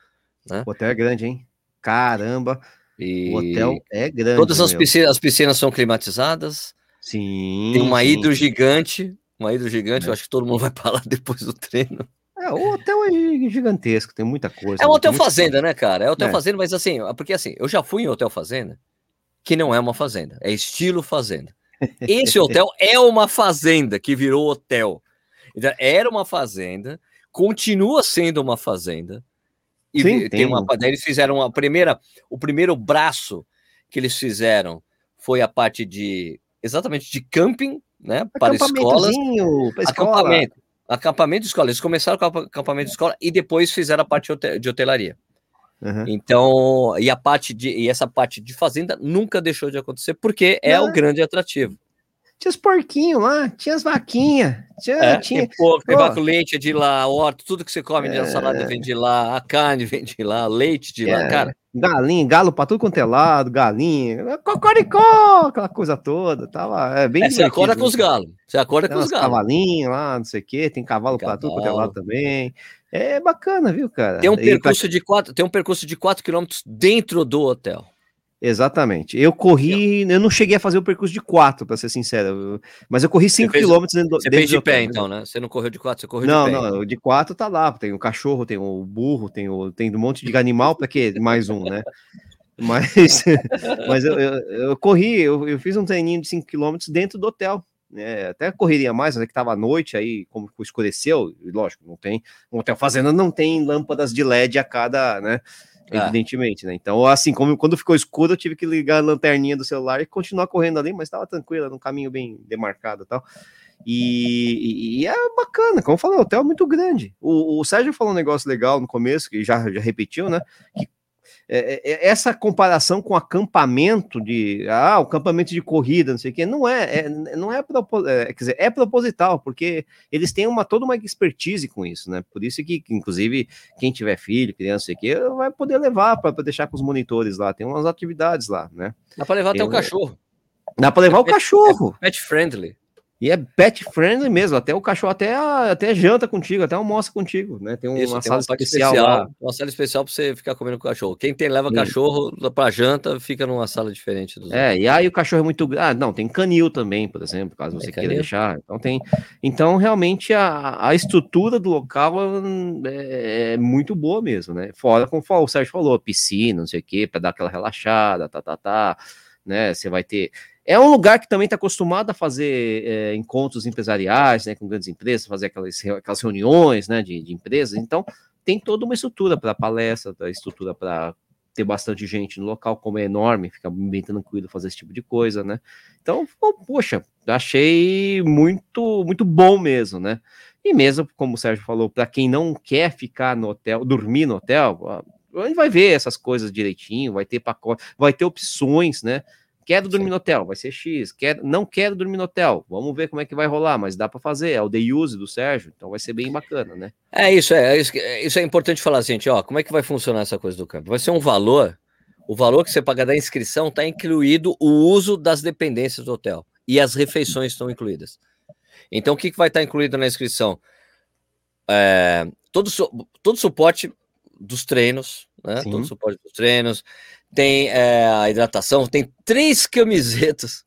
Speaker 2: Né?
Speaker 1: O hotel é grande, hein? Caramba!
Speaker 2: E... O hotel é grande. Todas as piscinas, as piscinas são climatizadas.
Speaker 1: Sim.
Speaker 2: Tem uma hidro gigante. Uma hidro gigante, é. eu acho que todo mundo vai para lá depois do treino.
Speaker 1: É, o hotel é gigantesco, tem muita coisa.
Speaker 2: É um hotel fazenda, né, cara? É hotel é. fazenda, mas assim, porque assim, eu já fui em hotel fazenda, que não é uma fazenda, é estilo fazenda. Esse hotel é uma fazenda que virou hotel. Então, era uma fazenda, continua sendo uma fazenda. E Sim, tem uma, eles fizeram a primeira, o primeiro braço que eles fizeram foi a parte de exatamente de camping, né, para escolas, acampamento, acampamento de escola. Eles começaram com acampamento de escola e depois fizeram a parte de hotelaria. Uhum. Então, e a parte de e essa parte de fazenda nunca deixou de acontecer porque é o grande atrativo.
Speaker 1: Tinha os porquinhos lá, tinha as vaquinhas. Tinha,
Speaker 2: é, tinha... Tem porco, tem vaca leite de lá, horta, tudo que você come é... de salada vem de lá, a carne vem de lá, leite de é... lá, cara.
Speaker 1: Galinha, galo pra tudo quanto é lado, galinha, cocoricó, aquela coisa toda, tava é bem
Speaker 2: é, Você acorda com os galos, você acorda tem com os galos.
Speaker 1: cavalinhos lá, não sei o quê, tem cavalo tem pra tudo quanto é lado também. É bacana, viu, cara?
Speaker 2: Tem um percurso de quatro, tem um percurso de 4 quilômetros dentro do hotel.
Speaker 1: Exatamente. Eu corri, eu não cheguei a fazer o percurso de 4, para ser sincero, mas eu corri 5 km
Speaker 2: dentro Você fez de pé, então, né? Você não correu de 4, você correu
Speaker 1: não,
Speaker 2: de
Speaker 1: pé. Não, não, de 4 tá lá. Tem o cachorro, tem o burro, tem, o, tem um monte de animal, para quê? Mais um, né? Mas, mas eu, eu, eu corri, eu, eu, fiz um treininho de 5 km dentro do hotel. Né? Até correria mais, mas é que tava à noite, aí, como escureceu, lógico, não tem. Um hotel fazenda não tem lâmpadas de LED a cada, né? É. evidentemente, né? Então, assim, como quando ficou escuro, eu tive que ligar a lanterninha do celular e continuar correndo ali, mas estava tranquila, num caminho bem demarcado e tal. E, e, é bacana, como eu falei, o hotel é muito grande. O, o Sérgio falou um negócio legal no começo, que já, já repetiu, né? Que é, é, é, essa comparação com acampamento de ah, o acampamento de corrida, não sei o que, não é, é não é, é, quer dizer, é proposital, porque eles têm uma toda uma expertise com isso, né? Por isso que, inclusive, quem tiver filho, criança, aqui, vai poder levar para deixar com os monitores lá, tem umas atividades lá, né?
Speaker 2: Dá para levar tem até o cachorro.
Speaker 1: Dá para levar o cachorro.
Speaker 2: Pet friendly.
Speaker 1: E é pet friendly mesmo, até o cachorro até, até janta contigo, até almoça contigo, né? Tem, um, Isso, uma tem sala uma especial, especial lá.
Speaker 2: Uma sala especial para você ficar comendo com o cachorro. Quem tem leva Sim. cachorro para janta, fica numa sala diferente.
Speaker 1: Dos é, outros. e aí o cachorro é muito. Ah, não, tem canil também, por exemplo, caso você queira deixar. Então tem. Então, realmente, a, a estrutura do local é, é muito boa mesmo, né? Fora, como o Sérgio falou, piscina, não sei o quê, para dar aquela relaxada, tá, tá, tá. Né? Você vai ter é um lugar que também está acostumado a fazer é, encontros empresariais, né, com grandes empresas, fazer aquelas, aquelas reuniões, né, de, de empresas. Então, tem toda uma estrutura para palestra, estrutura para ter bastante gente no local, como é enorme, fica bem tranquilo fazer esse tipo de coisa, né? Então, poxa, achei muito, muito bom mesmo, né? E mesmo, como o Sérgio falou, para quem não quer ficar no hotel, dormir no hotel, a gente vai ver essas coisas direitinho, vai ter pacote, vai ter opções, né? Quero dormir no hotel, vai ser X. Quero, não quero dormir no hotel, vamos ver como é que vai rolar, mas dá para fazer. É o day use do Sérgio, então vai ser bem bacana, né?
Speaker 2: É isso, é, é isso, é, isso é importante falar, gente. Ó, como é que vai funcionar essa coisa do campo? Vai ser um valor, o valor que você paga da inscrição está incluído o uso das dependências do hotel e as refeições estão incluídas. Então, o que, que vai estar tá incluído na inscrição? É, todo, todo suporte dos treinos, né? Sim. Todo suporte dos treinos, tem é, a hidratação, tem três camisetas.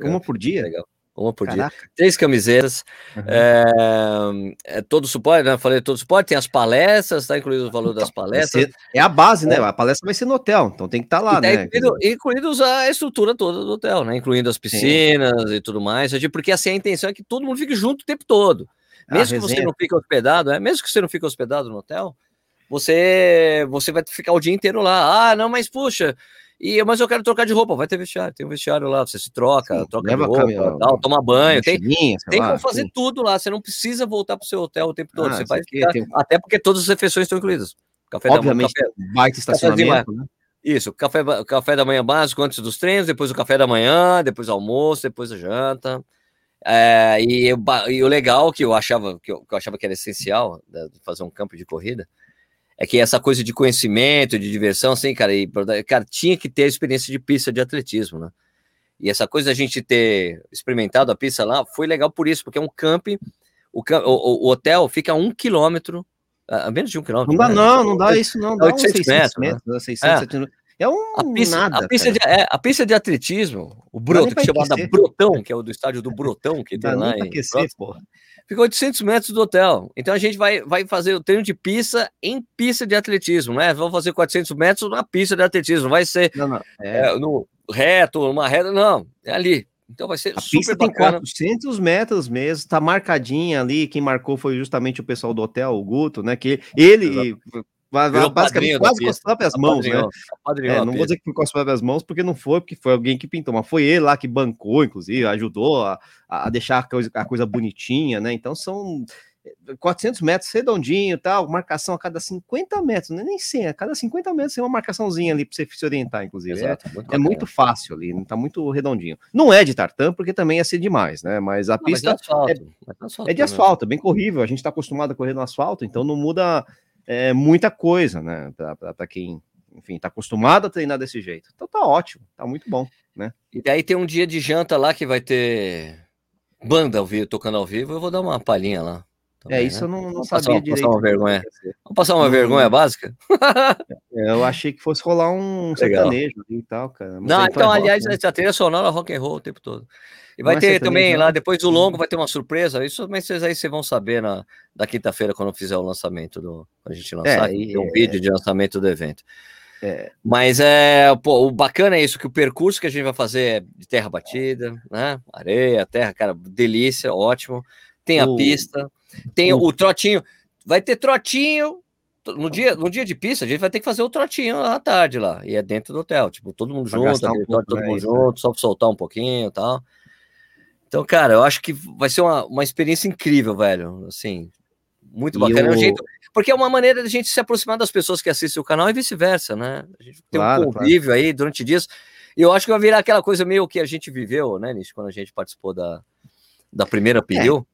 Speaker 1: Uma por dia?
Speaker 2: Legal. Uma por Caraca. dia. Três camisetas. Uhum. É, é, todo suporte, né? Falei todo suporte, tem as palestras, está incluído o valor então, das palestras.
Speaker 1: é a base, né? É. A palestra vai ser no hotel, então tem que estar tá lá, tá né?
Speaker 2: Incluído, incluído a estrutura toda do hotel, né? Incluindo as piscinas Sim. e tudo mais. Porque assim, a intenção é que todo mundo fique junto o tempo todo. Mesmo que você não fique hospedado, é, mesmo que você não fique hospedado no hotel, você você vai ficar o dia inteiro lá. Ah, não, mas puxa, E, mas eu quero trocar de roupa, vai ter vestiário, tem um vestiário lá, você se troca, Sim, troca de roupa, tal, toma banho, tem, tem como fazer tudo lá, você não precisa voltar pro seu hotel o tempo todo, ah, você vai ficar, tem... até porque todas as refeições estão incluídas.
Speaker 1: Café Obviamente, da, café, baita estacionamento, né?
Speaker 2: Isso, café, café da manhã básico antes dos treinos, depois o café da manhã, depois o almoço, depois a janta. É, e, e, o legal que eu achava que eu, que eu achava que era essencial né, fazer um campo de corrida é que essa coisa de conhecimento, de diversão, assim, cara, e, cara, tinha que ter experiência de pista de atletismo, né? E essa coisa da gente ter experimentado a pista lá foi legal por isso, porque é um camping, o, o, o hotel fica a um quilômetro, a menos de um quilômetro.
Speaker 1: Não dá, né? não, não dá isso, não. Dá 800 uns 600 metros, metros, né? 600,
Speaker 2: é. É um a pista, nada. A pista, de, é, a pista de atletismo, o Broto, que é chamada Brotão, que é o do estádio do Brotão, que tem lá em. Aquecer, Fica 800 metros do hotel. Então a gente vai, vai fazer o treino de pista em pista de atletismo, né? Vamos fazer 400 metros na pista de atletismo. Vai ser não, não. É... No reto, uma reta, não. É ali. Então vai ser
Speaker 1: a super pista bacana. tem 400 metros mesmo, tá marcadinha ali. Quem marcou foi justamente o pessoal do hotel, o Guto, né? Que ele basicamente quase com as próprias mãos, né? É, não vou dizer que foi com as próprias mãos, porque não foi, porque foi alguém que pintou, mas foi ele lá que bancou, inclusive, ajudou a, a deixar a coisa, a coisa bonitinha, né? Então são 400 metros redondinho tal, marcação a cada 50 metros, né? nem 100, a cada 50 metros tem uma marcaçãozinha ali para você se orientar, inclusive. Exato, é, muito, é muito fácil ali, tá muito redondinho. Não é de tartan, porque também ia ser demais, né? Mas a não, pista mas é, asfalto, é, asfalto, é, de asfalto, bem corrível, a gente está acostumado a correr no asfalto, então não muda é, muita coisa, né? Para quem, enfim, está acostumado a treinar desse jeito. Então tá ótimo, tá muito bom, né?
Speaker 2: E daí tem um dia de janta lá que vai ter banda ao vivo, tocando ao vivo, eu vou dar uma palhinha lá.
Speaker 1: Também, é, isso né? eu não, não sabia passar, direito.
Speaker 2: Passar uma vergonha. Vamos passar uma vergonha básica?
Speaker 1: É, eu achei que fosse rolar um Legal. sertanejo e tal, cara.
Speaker 2: Mas não, então, aliás, rock, né? a trilha sonora rock and roll o tempo todo. E vai ter também lá, depois do longo, vai ter uma surpresa. Isso mas vocês aí vocês vão saber na, da quinta-feira, quando fizer o lançamento do. A gente lançar, é, um é, vídeo de lançamento do evento. É. Mas é, pô, o bacana é isso, que o percurso que a gente vai fazer é de terra batida, né? Areia, terra, cara, delícia, ótimo. Tem a pista, tem o, o trotinho. Vai ter trotinho no dia, no dia de pista, a gente vai ter que fazer o trotinho à tarde lá. E é dentro do hotel, tipo, todo mundo junto, um todo né, mundo junto, só para soltar um pouquinho e tal. Então, cara, eu acho que vai ser uma, uma experiência incrível, velho. Assim, muito bacana. É um jeito, porque é uma maneira de a gente se aproximar das pessoas que assistem o canal e vice-versa, né? A gente tem claro, um convívio claro. aí durante dias. E eu acho que vai virar aquela coisa meio que a gente viveu, né, Nish, quando a gente participou da, da primeira pediu.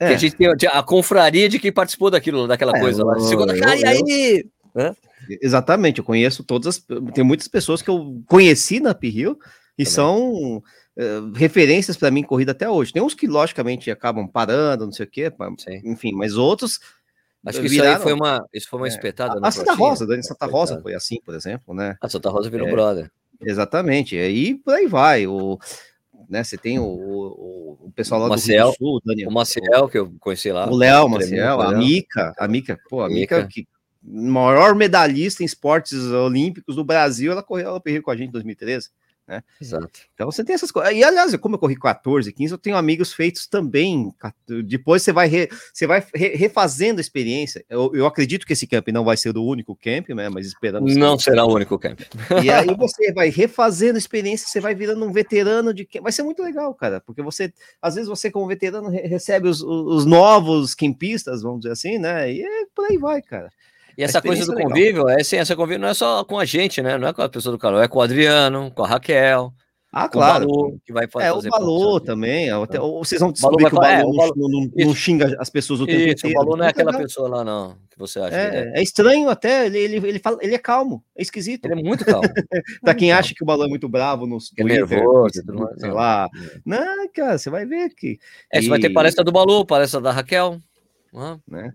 Speaker 2: É. Que a gente tem a confraria de quem participou daquilo, daquela é, coisa lá. Segunda cara, e aí?
Speaker 1: Exatamente, eu conheço todas as. Tem muitas pessoas que eu conheci na Pirril e Também. são uh, referências para mim corrida até hoje. Tem uns que, logicamente, acabam parando, não sei o quê, Sim. enfim, mas outros.
Speaker 2: Acho que viraram, isso aí foi uma, isso foi uma é, espetada.
Speaker 1: A, a Santa Rosa, Dani Santa Rosa foi assim, por exemplo, né?
Speaker 2: A Santa Rosa virou é, brother.
Speaker 1: Exatamente, aí por aí vai. O, né, você tem o, o, o pessoal lá
Speaker 2: Maciel, do Sul, Daniel, o Maciel, que eu conheci lá.
Speaker 1: O Léo Maciel, a Mica, a Mica, pô, a Mica, Mica que maior medalhista em esportes olímpicos do Brasil, ela correu ela com a gente em 2013 né?
Speaker 2: Exato.
Speaker 1: Então você tem essas coisas. E aliás, como eu corri 14, 15, eu tenho amigos feitos também. Depois você vai, re... você vai re... refazendo a experiência. Eu, eu acredito que esse camp não vai ser o único camp, né? Mas esperando.
Speaker 2: Não será o único camp.
Speaker 1: E aí você vai refazendo a experiência, você vai virando um veterano de Vai ser muito legal, cara, porque você, às vezes, você, como veterano, recebe os, os novos campistas, vamos dizer assim, né? E é, por aí vai, cara.
Speaker 2: E essa coisa do convívio, é assim, essa convívio não é só com a gente, né? Não é com a pessoa do calor, é com o Adriano, com a Raquel.
Speaker 1: Ah, claro. O Balu,
Speaker 2: que vai
Speaker 1: fazer. É, o Balu também. Até, ou vocês vão descobrir que o Balu, é, não, não, não, xinga as pessoas o tempo
Speaker 2: isso, inteiro. O Balu não é aquela pessoa lá, não, que você acha.
Speaker 1: É, é. é estranho até, ele, ele, ele, fala, ele é calmo, é esquisito.
Speaker 2: Ele é muito calmo.
Speaker 1: pra quem acha que o Balu é muito bravo nos
Speaker 2: é nervoso,
Speaker 1: sei lá. Não, cara, você vai ver que.
Speaker 2: É, e... vai ter palestra do Balu, palestra da Raquel.
Speaker 1: Né?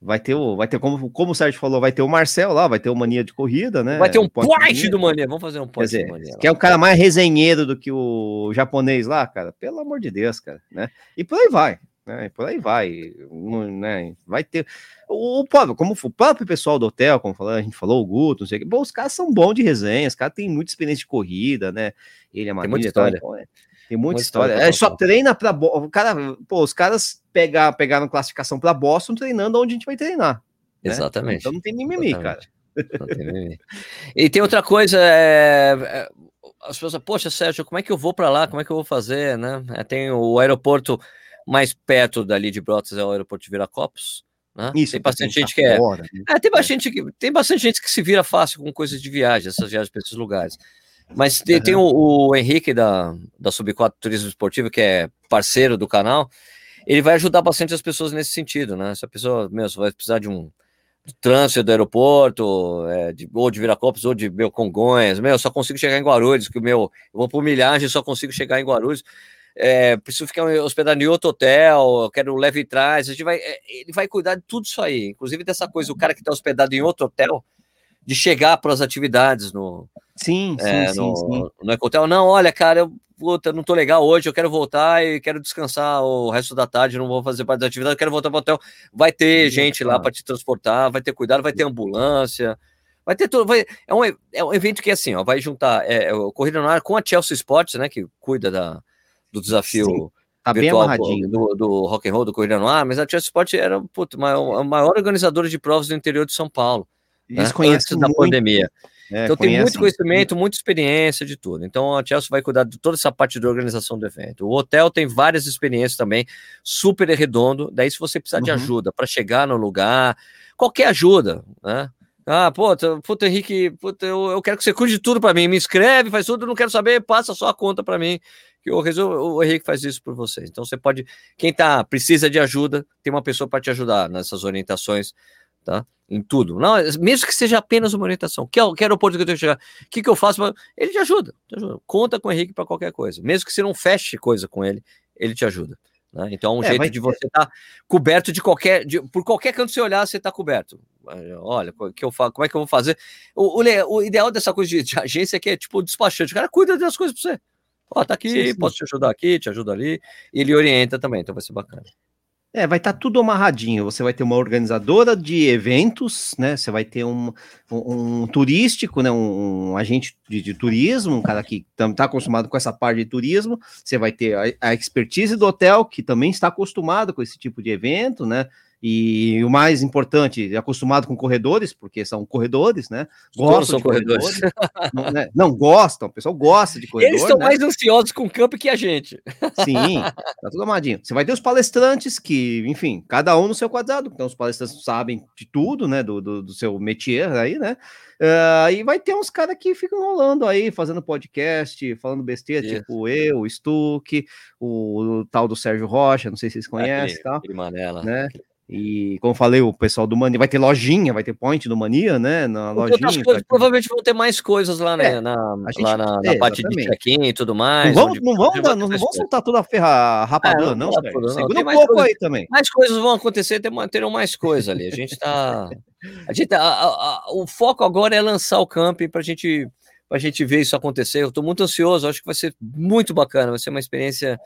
Speaker 1: Vai ter o, vai ter como, como o Sérgio falou, vai ter o Marcel lá, vai ter o Mania de Corrida, né?
Speaker 2: Vai ter um poste do Mania, vamos fazer um poste
Speaker 1: do Mania. Que é o cara mais resenheiro do que o japonês lá, cara. Pelo amor de Deus, cara, né? E por aí vai, né? E por aí vai, né? Vai ter o, o como o próprio pessoal do hotel, como falou, a gente falou, o Guto, não sei o que. Bom, os caras são bons de resenha, os caras têm muita experiência de corrida, né? Ele é
Speaker 2: uma muita história. Então, é,
Speaker 1: tem muita, história. história. É, só treina para o cara, pô, os caras pegar, pegaram classificação para Boston treinando onde a gente vai treinar.
Speaker 2: Né? Exatamente.
Speaker 1: Então não tem mimimi, Exatamente. cara.
Speaker 2: Não tem mimimi. E tem outra coisa, é, é, as pessoas, poxa, Sérgio, como é que eu vou para lá? Como é que eu vou fazer, né? É, tem o aeroporto mais perto dali de Brotas, é o aeroporto de Viracopos. Né? Isso, tem bastante gente que é. Fora, né? é tem, bastante, é. tem bastante gente que se vira fácil com coisas de viagem, essas viagens para esses lugares. Mas tem, uhum. tem o, o, Henrique da, da Sub4 Turismo Esportivo, que é parceiro do canal, ele vai ajudar bastante as pessoas nesse sentido, né? Se a pessoa mesmo vai precisar de um trânsito do aeroporto, é, de, ou de Viracopos, ou de meu Congonhas, meu, só consigo chegar em Guarulhos, que o meu, eu vou por milhagem, só consigo chegar em Guarulhos, é, preciso ficar hospedado em outro hotel, quero leve trás, a gente vai, é, ele vai cuidar de tudo isso aí, inclusive dessa coisa, o cara que está hospedado em outro hotel, de chegar para as atividades no,
Speaker 1: sim, é, sim, no, sim,
Speaker 2: no Ecotel. Não, olha, cara, eu puta, não tô legal hoje, eu quero voltar e quero descansar o resto da tarde, não vou fazer parte da atividade, eu quero voltar para o hotel. Vai ter gente lá para te transportar, vai ter cuidado, vai ter ambulância, vai ter tudo. Vai, é, um, é um evento que, assim, ó, vai juntar é, é, o Corrida no Ar com a Chelsea Sports, né, que cuida da, do desafio. Sim.
Speaker 1: Tá bem amarradinho.
Speaker 2: Do, do rock and roll, do Corrida no Ar, mas a Chelsea Sports era puto, a maior organizadora de provas do interior de São Paulo.
Speaker 1: Eles né? conhecem da pandemia.
Speaker 2: É, então tem muito conhecimento, muita experiência de tudo. Então a Chelsea vai cuidar de toda essa parte de organização do evento. O hotel tem várias experiências também, super redondo. Daí, se você precisar uhum. de ajuda para chegar no lugar, qualquer ajuda, né? Ah, puta, puta Henrique, puta, eu, eu quero que você cuide de tudo para mim. Me escreve, faz tudo, eu não quero saber, passa só a conta para mim. Que o, o Henrique faz isso por vocês. Então você pode, quem tá precisa de ajuda, tem uma pessoa para te ajudar nessas orientações tá? Em tudo. Não, mesmo que seja apenas uma orientação. Que, que aeroporto que eu tenho que chegar? O que, que eu faço? Ele te ajuda, te ajuda. Conta com o Henrique para qualquer coisa. Mesmo que você não feche coisa com ele, ele te ajuda. Né? Então, é um é, jeito de você estar tá coberto de qualquer. De, por qualquer canto que você olhar, você está coberto. Olha, que eu falo, como é que eu vou fazer? O, o, o ideal dessa coisa de, de, agência é que é tipo despachante. O cara cuida das coisas para você. Ó, tá aqui, sim, sim. posso te ajudar aqui, te ajuda ali. E ele orienta também, então vai ser bacana.
Speaker 1: É, vai estar tá tudo amarradinho. Você vai ter uma organizadora de eventos, né? Você vai ter um, um, um turístico, né? Um, um agente de, de, turismo, um cara que está acostumado com essa parte de turismo. Você vai ter a, a expertise do hotel, que também está acostumado com esse tipo de evento, né? E o mais importante, acostumado com corredores, porque são corredores, né?
Speaker 2: Gostam de corredores. corredores.
Speaker 1: não, né? não, gostam, o pessoal gosta de corredores.
Speaker 2: Eles estão né? mais ansiosos com o campo que a gente.
Speaker 1: Sim, tá tudo amadinho. Você vai ter os palestrantes que, enfim, cada um no seu quadrado. Então, os palestrantes sabem de tudo, né? Do, do, do seu métier aí, né? Uh, e vai ter uns caras que ficam rolando aí, fazendo podcast, falando besteira, Isso. tipo eu, o Stuck, o, o, tal do Sérgio Rocha, não sei se vocês conhecem, aquele, tal,
Speaker 2: aquele Manela,
Speaker 1: né? Aquele... E como falei, o pessoal do Mania vai ter lojinha, vai ter point do Mania, né? Na lojinha.
Speaker 2: Coisas, provavelmente vão ter mais coisas lá, né? É, na, lá na, na é, parte de check-in e tudo mais.
Speaker 1: Não vamos, não vamos, dar, não vamos soltar toda a ferra rapadura, é, não, não, não Segura um pouco
Speaker 2: coisa,
Speaker 1: aí também.
Speaker 2: Mais coisas vão acontecer, terão mais coisas ali. A gente tá. a gente tá, a, a, o foco agora é lançar o camping para gente, a gente ver isso acontecer. Eu estou muito ansioso, acho que vai ser muito bacana, vai ser uma experiência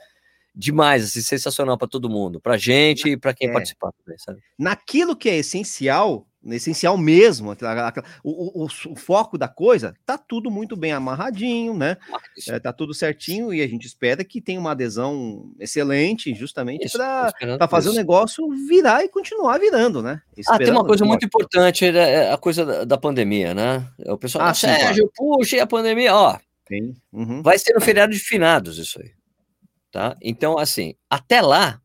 Speaker 2: demais, assim, sensacional para todo mundo, para gente e para quem é. participar também, sabe?
Speaker 1: Naquilo que é essencial, essencial mesmo, o, o, o, foco da coisa, tá tudo muito bem amarradinho, né? É, tá tudo certinho e a gente espera que tenha uma adesão excelente, justamente para fazer o negócio virar e continuar virando, né?
Speaker 2: ah, tem uma coisa muito importante, é a coisa da, da pandemia, né? O pessoal, ah, Sérgio, claro. puxa, a pandemia, ó. Uhum. Vai ser no feriado de finados isso aí. Tá? Então, assim, até lá,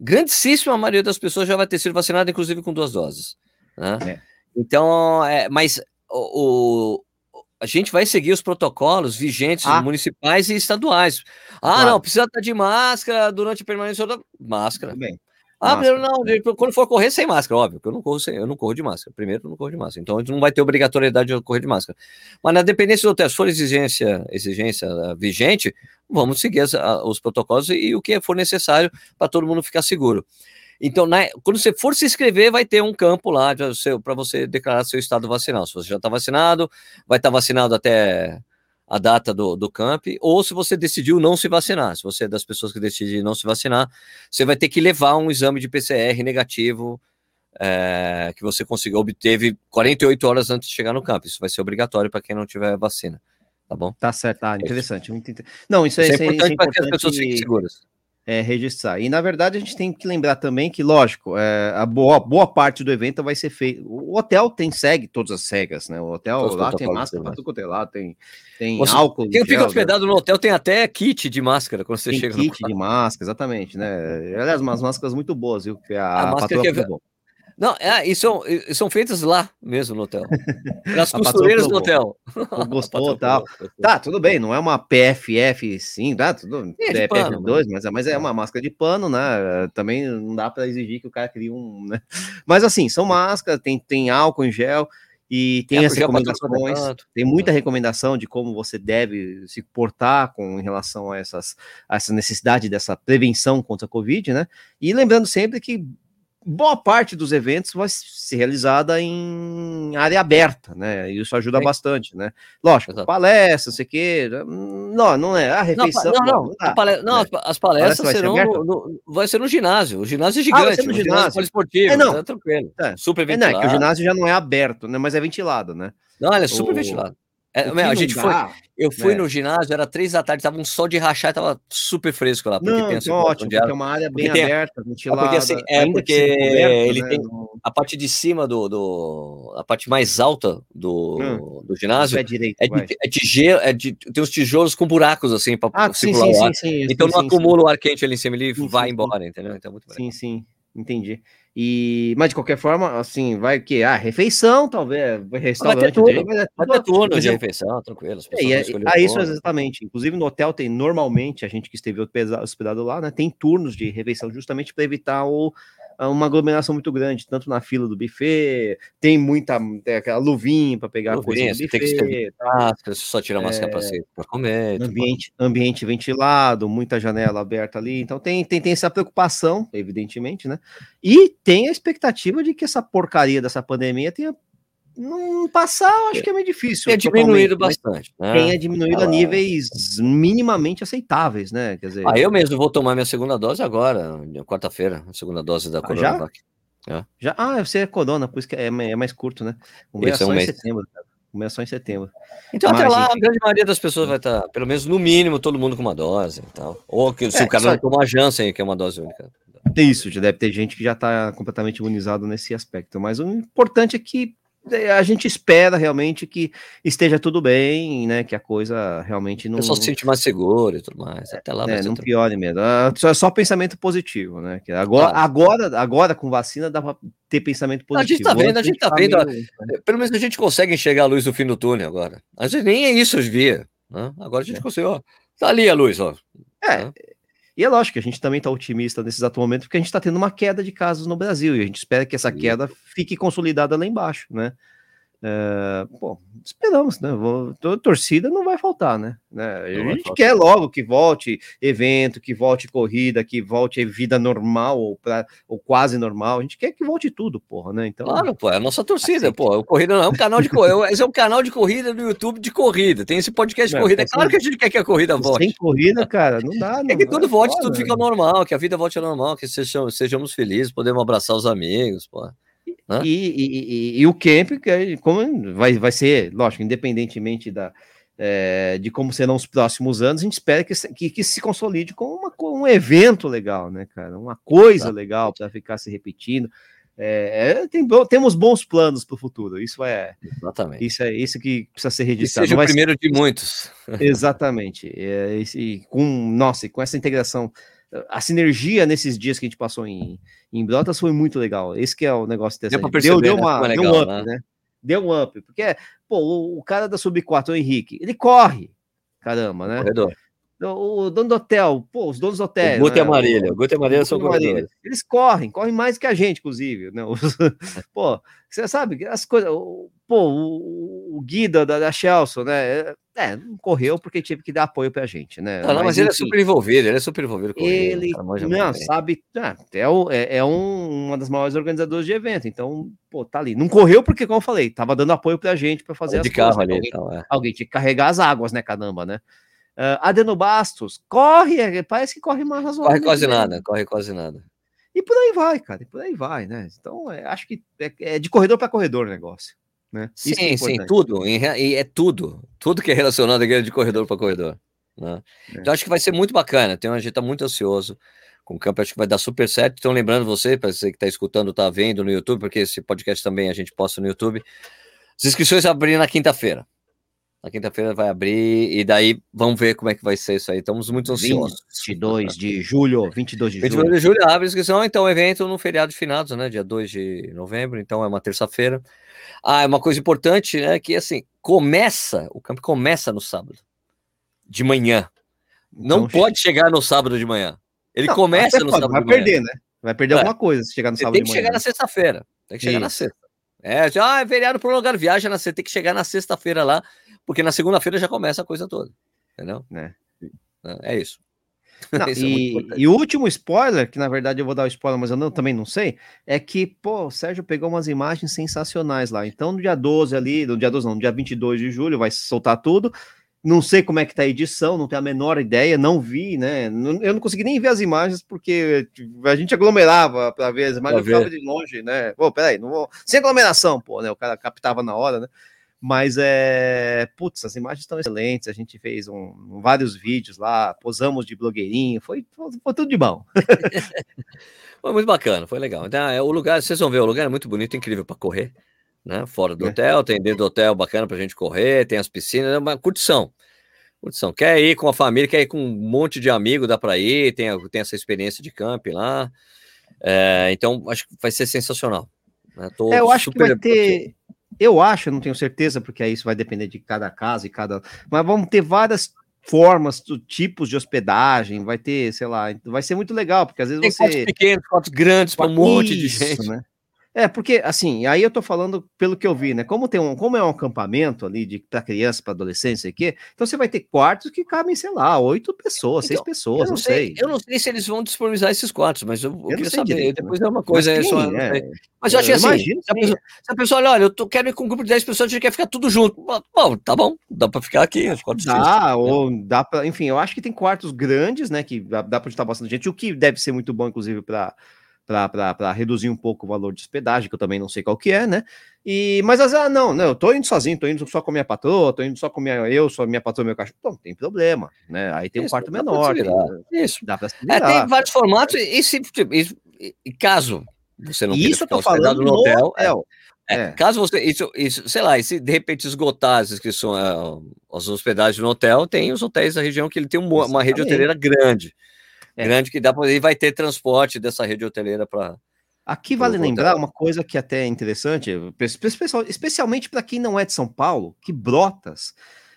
Speaker 2: grandíssima maioria das pessoas já vai ter sido vacinada, inclusive com duas doses. Né? É. Então, é, mas o, o, a gente vai seguir os protocolos vigentes ah. municipais e estaduais. Ah, claro. não, precisa estar de máscara durante a permanência da máscara. Bem. Ah, máscara. não, quando for correr sem máscara, óbvio, que eu não corro sem, eu não corro de máscara. Primeiro, eu não corro de máscara. Então, a gente não vai ter obrigatoriedade de correr de máscara. Mas na dependência do teste, se for exigência, exigência ah, vigente, vamos seguir as, a, os protocolos e, e, o que for necessário para todo mundo ficar seguro. Então, na, quando você for se inscrever, vai ter um campo lá para você declarar seu estado vacinal. Se você já está vacinado, vai estar tá vacinado até a data do, do camp, ou se você decidiu não se vacinar, se você é das pessoas que decidiram não se vacinar, você vai ter que levar um exame de PCR negativo é, que você conseguiu, obteve 48 horas antes de chegar no camp. Isso vai ser obrigatório para quem não tiver vacina, tá bom?
Speaker 1: Tá certo, tá interessante. Muito Não, isso,
Speaker 2: isso é, é, importante, é importante para que as pessoas fiquem seguras.
Speaker 1: É, registrar. E na verdade a gente tem que lembrar também que, lógico, é, a boa, boa parte do evento vai ser feito. O hotel tem segue todas as cegas, né? O hotel Todos lá tem máscara para tudo é lá, tem, tem você, álcool.
Speaker 2: Quem fica hospedado no hotel tem até kit de máscara quando você
Speaker 1: tem
Speaker 2: chega
Speaker 1: kit no... de máscara, exatamente, né? Aliás, umas máscaras muito boas, viu? A,
Speaker 2: a máscara que é... Não, é, e são, e são feitas lá mesmo no hotel. Nas costureiras do hotel.
Speaker 1: Gostou tal. Tá, tudo bem, não é uma PFF, sim, tá? Tudo é, PFF2, mas, é, mas é uma máscara de pano, né? Também não dá para exigir que o cara crie um. Né? Mas assim, são máscaras, tem, tem álcool em gel. E tem é, as recomendações, tem muita recomendação de como você deve se portar com em relação a, essas, a essa necessidade dessa prevenção contra a Covid, né? E lembrando sempre que boa parte dos eventos vai ser realizada em área aberta, né? Isso ajuda bastante, né? Lógico, Exato. palestra, não sei o quê. Não, não é a refeição.
Speaker 2: Não, não, não, não, palestra, não né? as palestras palestra serão. Vai ser, no, no, vai ser, no, ginásio. O ginásio é gigante. Ah, vai ser no ginásio. esportivo,
Speaker 1: é, não. Tá tranquilo. É. Super ventilado. É, não, é que o ginásio já não é aberto, né? Mas é ventilado, né?
Speaker 2: Não, ele é super o... ventilado. É, a gente foi, eu fui é. no ginásio, era três da tarde, tava um sol de rachar, tava super fresco lá.
Speaker 1: Porque não, tem ótimo, porque é uma área bem porque aberta,
Speaker 2: ventilada. Porque, assim, é porque ele né, tem a parte de cima do, do a parte mais alta do, hum, do ginásio direito, é, de, é, é de, tem os tijolos com buracos assim para
Speaker 1: ah, circular sim, sim, sim,
Speaker 2: Então não acumula o ar quente ali em cima, ele vai embora, entendeu? Então é muito
Speaker 1: Sim, sim, entendi. E, mas de qualquer forma, assim, vai que ah, refeição, talvez, restaurante, vai ter
Speaker 2: tudo, dele, é vai ter turno de refeição, tranquilo.
Speaker 1: É, é, é isso exatamente. Inclusive no hotel tem normalmente a gente que esteve hospedado lá, né, tem turnos de refeição justamente para evitar o uma aglomeração muito grande, tanto na fila do buffet, tem muita tem aquela luvinha para pegar luvinha,
Speaker 2: coisa do buffet, tem que máscara, só tira a máscara é, para comer.
Speaker 1: Ambiente, ambiente ventilado, muita janela aberta ali, então tem, tem, tem essa preocupação, evidentemente, né? E tem a expectativa de que essa porcaria dessa pandemia tenha não passar, acho que é meio difícil.
Speaker 2: É diminuído bastante.
Speaker 1: Né? Tenha diminuído ah, a níveis minimamente aceitáveis, né?
Speaker 2: Quer dizer, ah, eu mesmo vou tomar minha segunda dose agora, quarta-feira, a segunda dose da ah,
Speaker 1: Coronavac. Já? É. já? Ah, você é corona, por isso que é, é mais curto, né? O é só um em setembro, cara. O meu é só em setembro.
Speaker 2: Então, Mas, até lá, gente... a grande maioria das pessoas vai estar, pelo menos no mínimo, todo mundo com uma dose e tal. Ou que, se é, o cara só... não tomar a Janssen, que é uma dose única.
Speaker 1: Isso, já deve ter gente que já está completamente imunizado nesse aspecto. Mas o importante é que a gente espera realmente que esteja tudo bem, né? Que a coisa realmente não. O
Speaker 2: pessoal se sente mais seguro e tudo mais. Até lá
Speaker 1: é, não piore mesmo. É só, só pensamento positivo, né? Que agora, agora, agora, com vacina, dá para ter pensamento positivo.
Speaker 2: A gente tá vendo, a gente tá, tá vendo. Meio... Pelo menos a gente consegue enxergar a luz do fim do túnel agora. A gente nem é isso, via. Né? Agora a gente é. conseguiu, ó. Tá ali a luz, ó.
Speaker 1: É. Né? E é lógico que a gente também está otimista nesse exato momento, porque a gente está tendo uma queda de casos no Brasil, e a gente espera que essa queda fique consolidada lá embaixo, né? É, pô, esperamos, né? Vou, torcida não vai faltar, né? né? A gente quer logo que volte evento, que volte corrida, que volte vida normal ou, pra, ou quase normal. A gente quer que volte tudo, porra, né? Então,
Speaker 2: claro, pô, é a nossa torcida, assim, pô. O Corrida não é um canal de corrida, esse é um canal de corrida no YouTube de corrida. Tem esse podcast de corrida. É claro que a gente quer que a corrida volte.
Speaker 1: Sem corrida, cara, não dá. Não
Speaker 2: é que tudo volte, tudo fica normal, que a vida volte ao normal, que sejamos, sejamos felizes, podemos abraçar os amigos, pô.
Speaker 1: Né? E, e, e, e, o camp, como vai, vai ser, lógico, independentemente da, é, de como serão os próximos anos, a gente espera que, que, que se consolide como uma, um evento legal, né, cara? Uma coisa tá. legal para ficar se repetindo. É, é, tem, temos bons planos para o futuro. Isso é
Speaker 2: exatamente.
Speaker 1: Isso é isso que precisa ser registrado.
Speaker 2: Que seja o primeiro de muitos.
Speaker 1: Exatamente. É, esse, com nossa, com essa integração a sinergia nesses dias que a gente passou em, em Brotas foi muito legal. Esse que é o negócio
Speaker 2: dessa. Deu, perceber, deu, deu, uma,
Speaker 1: legal, deu um up, né? né? Deu um up. Porque, pô, o, o cara da Sub-4, o Henrique, ele corre. Caramba, né? Corredor. O dono do hotel, pô, os donos do hotel.
Speaker 2: O Guto né? e Marília. O Guto e são corredores.
Speaker 1: Eles correm, correm mais que a gente, inclusive. Né? pô, você sabe, as coisas. Pô, o, o Guida da, da Chelsea, né? É, não correu porque tive que dar apoio pra gente, né?
Speaker 2: Não, mas, mas ele é super envolvido, ele é super envolvido
Speaker 1: com ele. ele não, sabe, é, é, é um, uma das maiores organizadoras de evento, então, pô, tá ali. Não correu porque, como eu falei, tava dando apoio pra gente para fazer
Speaker 2: de as carro coisas.
Speaker 1: Ali, alguém, então, é. alguém tinha que carregar as águas, né, caramba, né? Uh, Adeno Bastos, corre, é, parece que corre mais
Speaker 2: razoável. Corre quase nada, corre quase nada.
Speaker 1: E por aí vai, cara, e por aí vai, né? Então, é, acho que é, é de corredor para corredor o negócio. Né?
Speaker 2: Sim, é sim, tudo. E é tudo. Tudo que é relacionado à guerra de corredor para corredor. Né? É. Então acho que vai ser muito bacana. Tem, a gente está muito ansioso com o campo, acho que vai dar super certo. Então, lembrando você, para você que está escutando, está vendo no YouTube, porque esse podcast também a gente posta no YouTube. As inscrições abrem na quinta-feira. Na quinta-feira vai abrir e daí vamos ver como é que vai ser isso aí. Estamos muito ansiosos.
Speaker 1: 22 de julho, 22 de 22
Speaker 2: julho. 22 de julho abre a inscrição, então o evento no feriado de finados, né, dia 2 de novembro, então é uma terça-feira. Ah, é uma coisa importante, né, que assim, começa, o campo começa no sábado, de manhã. Não então, pode chegar no sábado de manhã. Ele não, começa no pode, sábado
Speaker 1: vai de manhã. Vai perder, né? Vai perder é. alguma coisa se chegar no sábado de
Speaker 2: manhã. Tem que chegar na sexta-feira. Tem que chegar na sexta. É, ah, é feriado prolongado, viaja na tem que chegar na sexta-feira lá, porque na segunda-feira já começa a coisa toda. Entendeu? É, é, é isso.
Speaker 1: Não, e, é e, o último spoiler, que na verdade eu vou dar o spoiler, mas eu não, também não sei, é que, pô, o Sérgio pegou umas imagens sensacionais lá. Então, no dia 12 ali, no dia 12 não, no dia 22 de julho, vai soltar tudo. Não sei como é que tá a edição, não tenho a menor ideia, não vi, né? Eu não consegui nem ver as imagens porque a gente aglomerava para ver as imagens, eu ficava de longe, né? Pô, peraí, não vou... sem aglomeração, pô, né? O cara captava na hora, né? Mas é. Putz, as imagens estão excelentes. A gente fez um, vários vídeos lá, posamos de blogueirinho, foi, foi tudo de bom.
Speaker 2: foi muito bacana, foi legal. Então, é, o lugar, vocês vão ver, o lugar é muito bonito, incrível para correr né? Fora do é. hotel, tem dentro do hotel bacana para gente correr, tem as piscinas, é uma curtição. Curtição. Quer ir com a família, quer ir com um monte de amigos, dá para ir, tem, tem essa experiência de camping lá. É, então, acho que vai ser sensacional.
Speaker 1: Né? É, eu acho que vai ter. Eu acho, eu não tenho certeza, porque aí isso vai depender de cada casa e cada. Mas vamos ter várias formas, tipos de hospedagem, vai ter, sei lá, vai ser muito legal, porque às vezes
Speaker 2: tem
Speaker 1: você.
Speaker 2: Tem pequenos, fotos grandes para um monte de gente. Né?
Speaker 1: É, porque assim, aí eu tô falando pelo que eu vi, né? Como tem um, como é um acampamento ali de para criança, para adolescente, sei quê, então você vai ter quartos que cabem, sei lá, oito pessoas, então, seis pessoas, não, não sei, sei,
Speaker 2: Eu não sei se eles vão disponibilizar esses quartos, mas eu, eu queria saber. Direito, depois né? é uma coisa, mas, é só, é, mas eu, eu achei assim, imagino, se, a pessoa, se a pessoa olha, olha, eu tô, quero ir com um grupo de 10 pessoas, a gente quer ficar tudo junto. Bom, tá bom, dá para ficar aqui, os quartos.
Speaker 1: Dá, ou dá para, enfim, eu acho que tem quartos grandes, né, que dá, dá para estar bastante gente, o que deve ser muito bom, inclusive, para para reduzir um pouco o valor de hospedagem, que eu também não sei qual que é, né? E, mas às vezes, ah, não, não, eu tô indo sozinho, tô indo só com a minha patroa, tô indo só com minha, eu, só minha patroa, meu cachorro. Não, tem problema, né? Aí tem Isso, um quarto menor.
Speaker 2: Tem, Isso. Dá para é, tem vários formatos, e, se, tipo, e, e, caso você não
Speaker 1: Isso eu tô falando no hotel, hotel.
Speaker 2: É, é, caso você, isso, isso, sei lá, e se de repente esgotar as inscrições, as hospedagens no hotel, tem os hotéis da região que ele tem uma, uma rede hoteleira grande é. grande que dá para e vai ter transporte dessa rede hoteleira para
Speaker 1: Aqui vale lembrar uma coisa que até é interessante, especialmente para quem não é de São Paulo, que Brotas,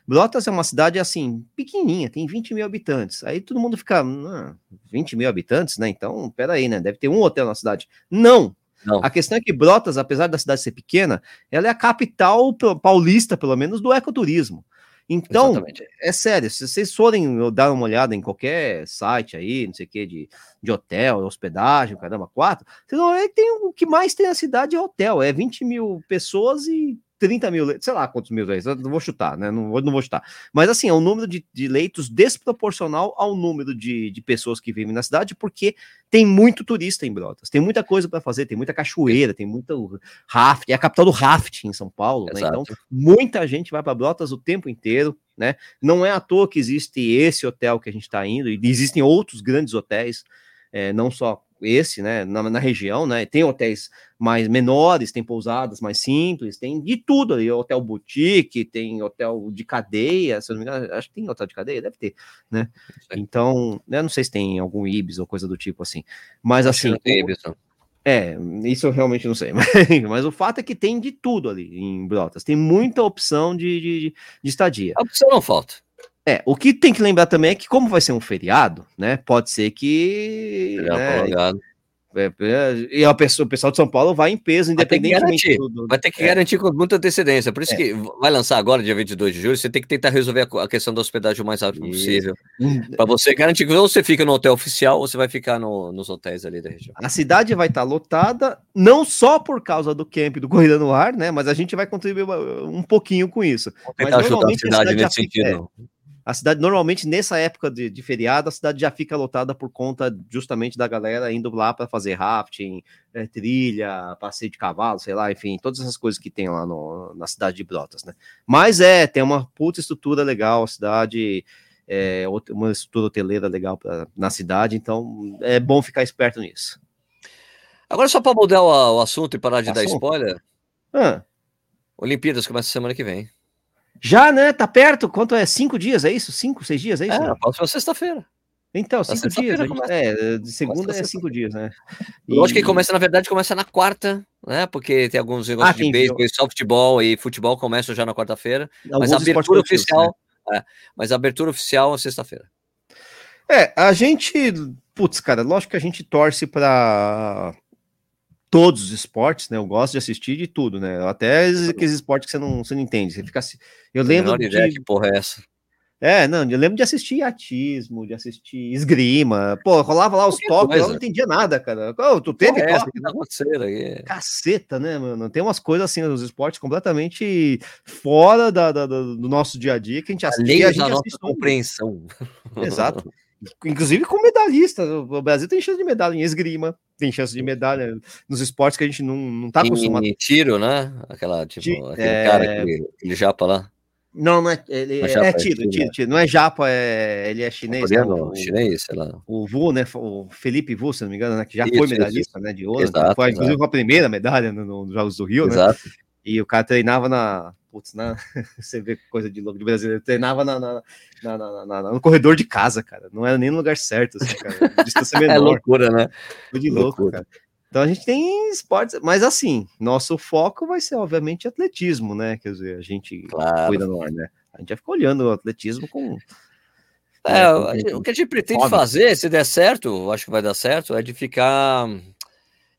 Speaker 1: Brotas é uma cidade assim, pequenininha, tem 20 mil habitantes. Aí todo mundo fica, ah, 20 mil habitantes, né? Então, peraí, né? Deve ter um hotel na cidade. Não! Não. A questão é que Brotas, apesar da cidade ser pequena, ela é a capital paulista, pelo menos, do ecoturismo. Então, Exatamente. é sério, se vocês forem dar uma olhada em qualquer site aí, não sei o que, de, de hotel, hospedagem, caramba, quatro, vocês vão ver que tem, o que mais tem na cidade é hotel, é 20 mil pessoas e 30 mil leitos, sei lá quantos mil leitos, não vou chutar, né? Não vou, não vou chutar. Mas assim, é um número de, de leitos desproporcional ao número de, de pessoas que vivem na cidade, porque tem muito turista em Brotas, tem muita coisa para fazer, tem muita cachoeira, tem muito raft, é a capital do rafting em São Paulo, né? Então, muita gente vai para Brotas o tempo inteiro, né? Não é à toa que existe esse hotel que a gente está indo, e existem outros grandes hotéis, é, não só esse, né, na, na, região, né, tem hotéis mais menores, tem pousadas mais simples, tem de tudo ali, hotel boutique, tem hotel de cadeia, se eu não me engano, acho que tem hotel de cadeia, deve ter, né, então, eu não sei se tem algum Ibis ou coisa do tipo assim, mas assim... Ibis, É, isso eu realmente não sei, mas, mas, o fato é que tem de tudo ali em Brotas, tem muita opção de, de, de estadia.
Speaker 2: A opção não falta.
Speaker 1: É, o que tem que lembrar também é que, como vai ser um feriado, né? Pode ser que. Né, é, é, e a pessoa, o pessoal de São Paulo vai em peso, independentemente
Speaker 2: vai do, Vai ter que é. garantir com muita antecedência. Por isso é. que vai lançar agora, dia 22 de julho, você tem que tentar resolver a, questão da hospedagem o mais rápido possível. Para você garantir que ou você fica no hotel oficial ou você vai ficar no, nos hotéis ali da região.
Speaker 1: A cidade vai estar lotada, não só por causa do camp do Corrida no Ar, né? Mas a gente vai contribuir um pouquinho com isso.
Speaker 2: Vou tentar mas, ajudar a cidade, a cidade nesse sentido.
Speaker 1: É, a cidade, normalmente, nessa época de, de, feriado, a cidade já fica lotada por conta justamente da galera indo lá para fazer rafting, é, trilha, passeio de cavalo, sei lá, enfim, todas essas coisas que tem lá no, na cidade de Brotas, né? Mas é, tem uma puta estrutura legal, a cidade é, uma estrutura hoteleira legal pra, na cidade, então é bom ficar esperto nisso.
Speaker 2: Agora, só para mudar o, o, assunto e parar de assunto? dar spoiler, ah. Olimpíadas começa semana que vem.
Speaker 1: Já, né? Tá perto? Quanto é? Cinco dias, é isso? Cinco, seis dias, é isso? É,
Speaker 2: né? sexta-feira.
Speaker 1: Então, cinco dias. Gente, é, de segunda é cinco dias, né?
Speaker 2: E... Lógico que começa, na verdade, começa na quarta, né? Porque tem alguns negócios ah, de beisebol, softball e futebol começam já na quarta-feira. Mas a abertura oficial. Né? É, mas a abertura oficial é sexta-feira.
Speaker 1: É, a gente. Putz, cara, lógico que a gente torce para todos os esportes, né? Eu gosto de assistir de tudo, né? Até aqueles esportes que você não, você não entende. Você fica assim. Eu lembro.
Speaker 2: de... ideia que porra é essa.
Speaker 1: É, não, eu lembro de assistir atismo, de assistir esgrima. Pô, rolava lá os toques, eu não entendia nada, cara. Oh, tu teve
Speaker 2: é toque? Tá aí.
Speaker 1: Caceta, né, mano? Tem umas coisas assim nos esportes completamente fora da, da, do nosso dia a dia que a gente
Speaker 2: assiste. a gente nossa compreensão.
Speaker 1: Exato. Inclusive com medalhista. O Brasil tem chance de medalha em esgrima, tem chance de medalha nos esportes que a gente não, não tá acostumado.
Speaker 2: Em tiro, né? Aquela, tipo, aquele é... cara, aquele, aquele japa lá.
Speaker 1: Não, não é. Ele é, é tiro, tiro, tiro. Não é japa, é, ele é chinês.
Speaker 2: Coreano, o, chinês, sei lá.
Speaker 1: O Vu, né? O Felipe Vu, se não me engano, né? Que já isso, foi medalhista, isso. né? De ouro. Exato, foi, inclusive, exato. a primeira medalha nos no, no Jogos do Rio, né? exato. né? E o cara treinava na. Putz, na, você vê coisa de louco de brasileiro. Treinava na, na, na, no corredor de casa, cara. Não era nem no lugar certo, assim, cara. Distância
Speaker 2: menor. é loucura, né?
Speaker 1: Foi de louco, loucura. cara. Então a gente tem esportes, mas assim, nosso foco vai ser, obviamente, atletismo, né? Quer dizer, a gente claro. cuida no ar, né? A gente vai ficar olhando o atletismo com.
Speaker 2: É, né, com, o que a gente pretende óbvio. fazer, se der certo, acho que vai dar certo, é de ficar.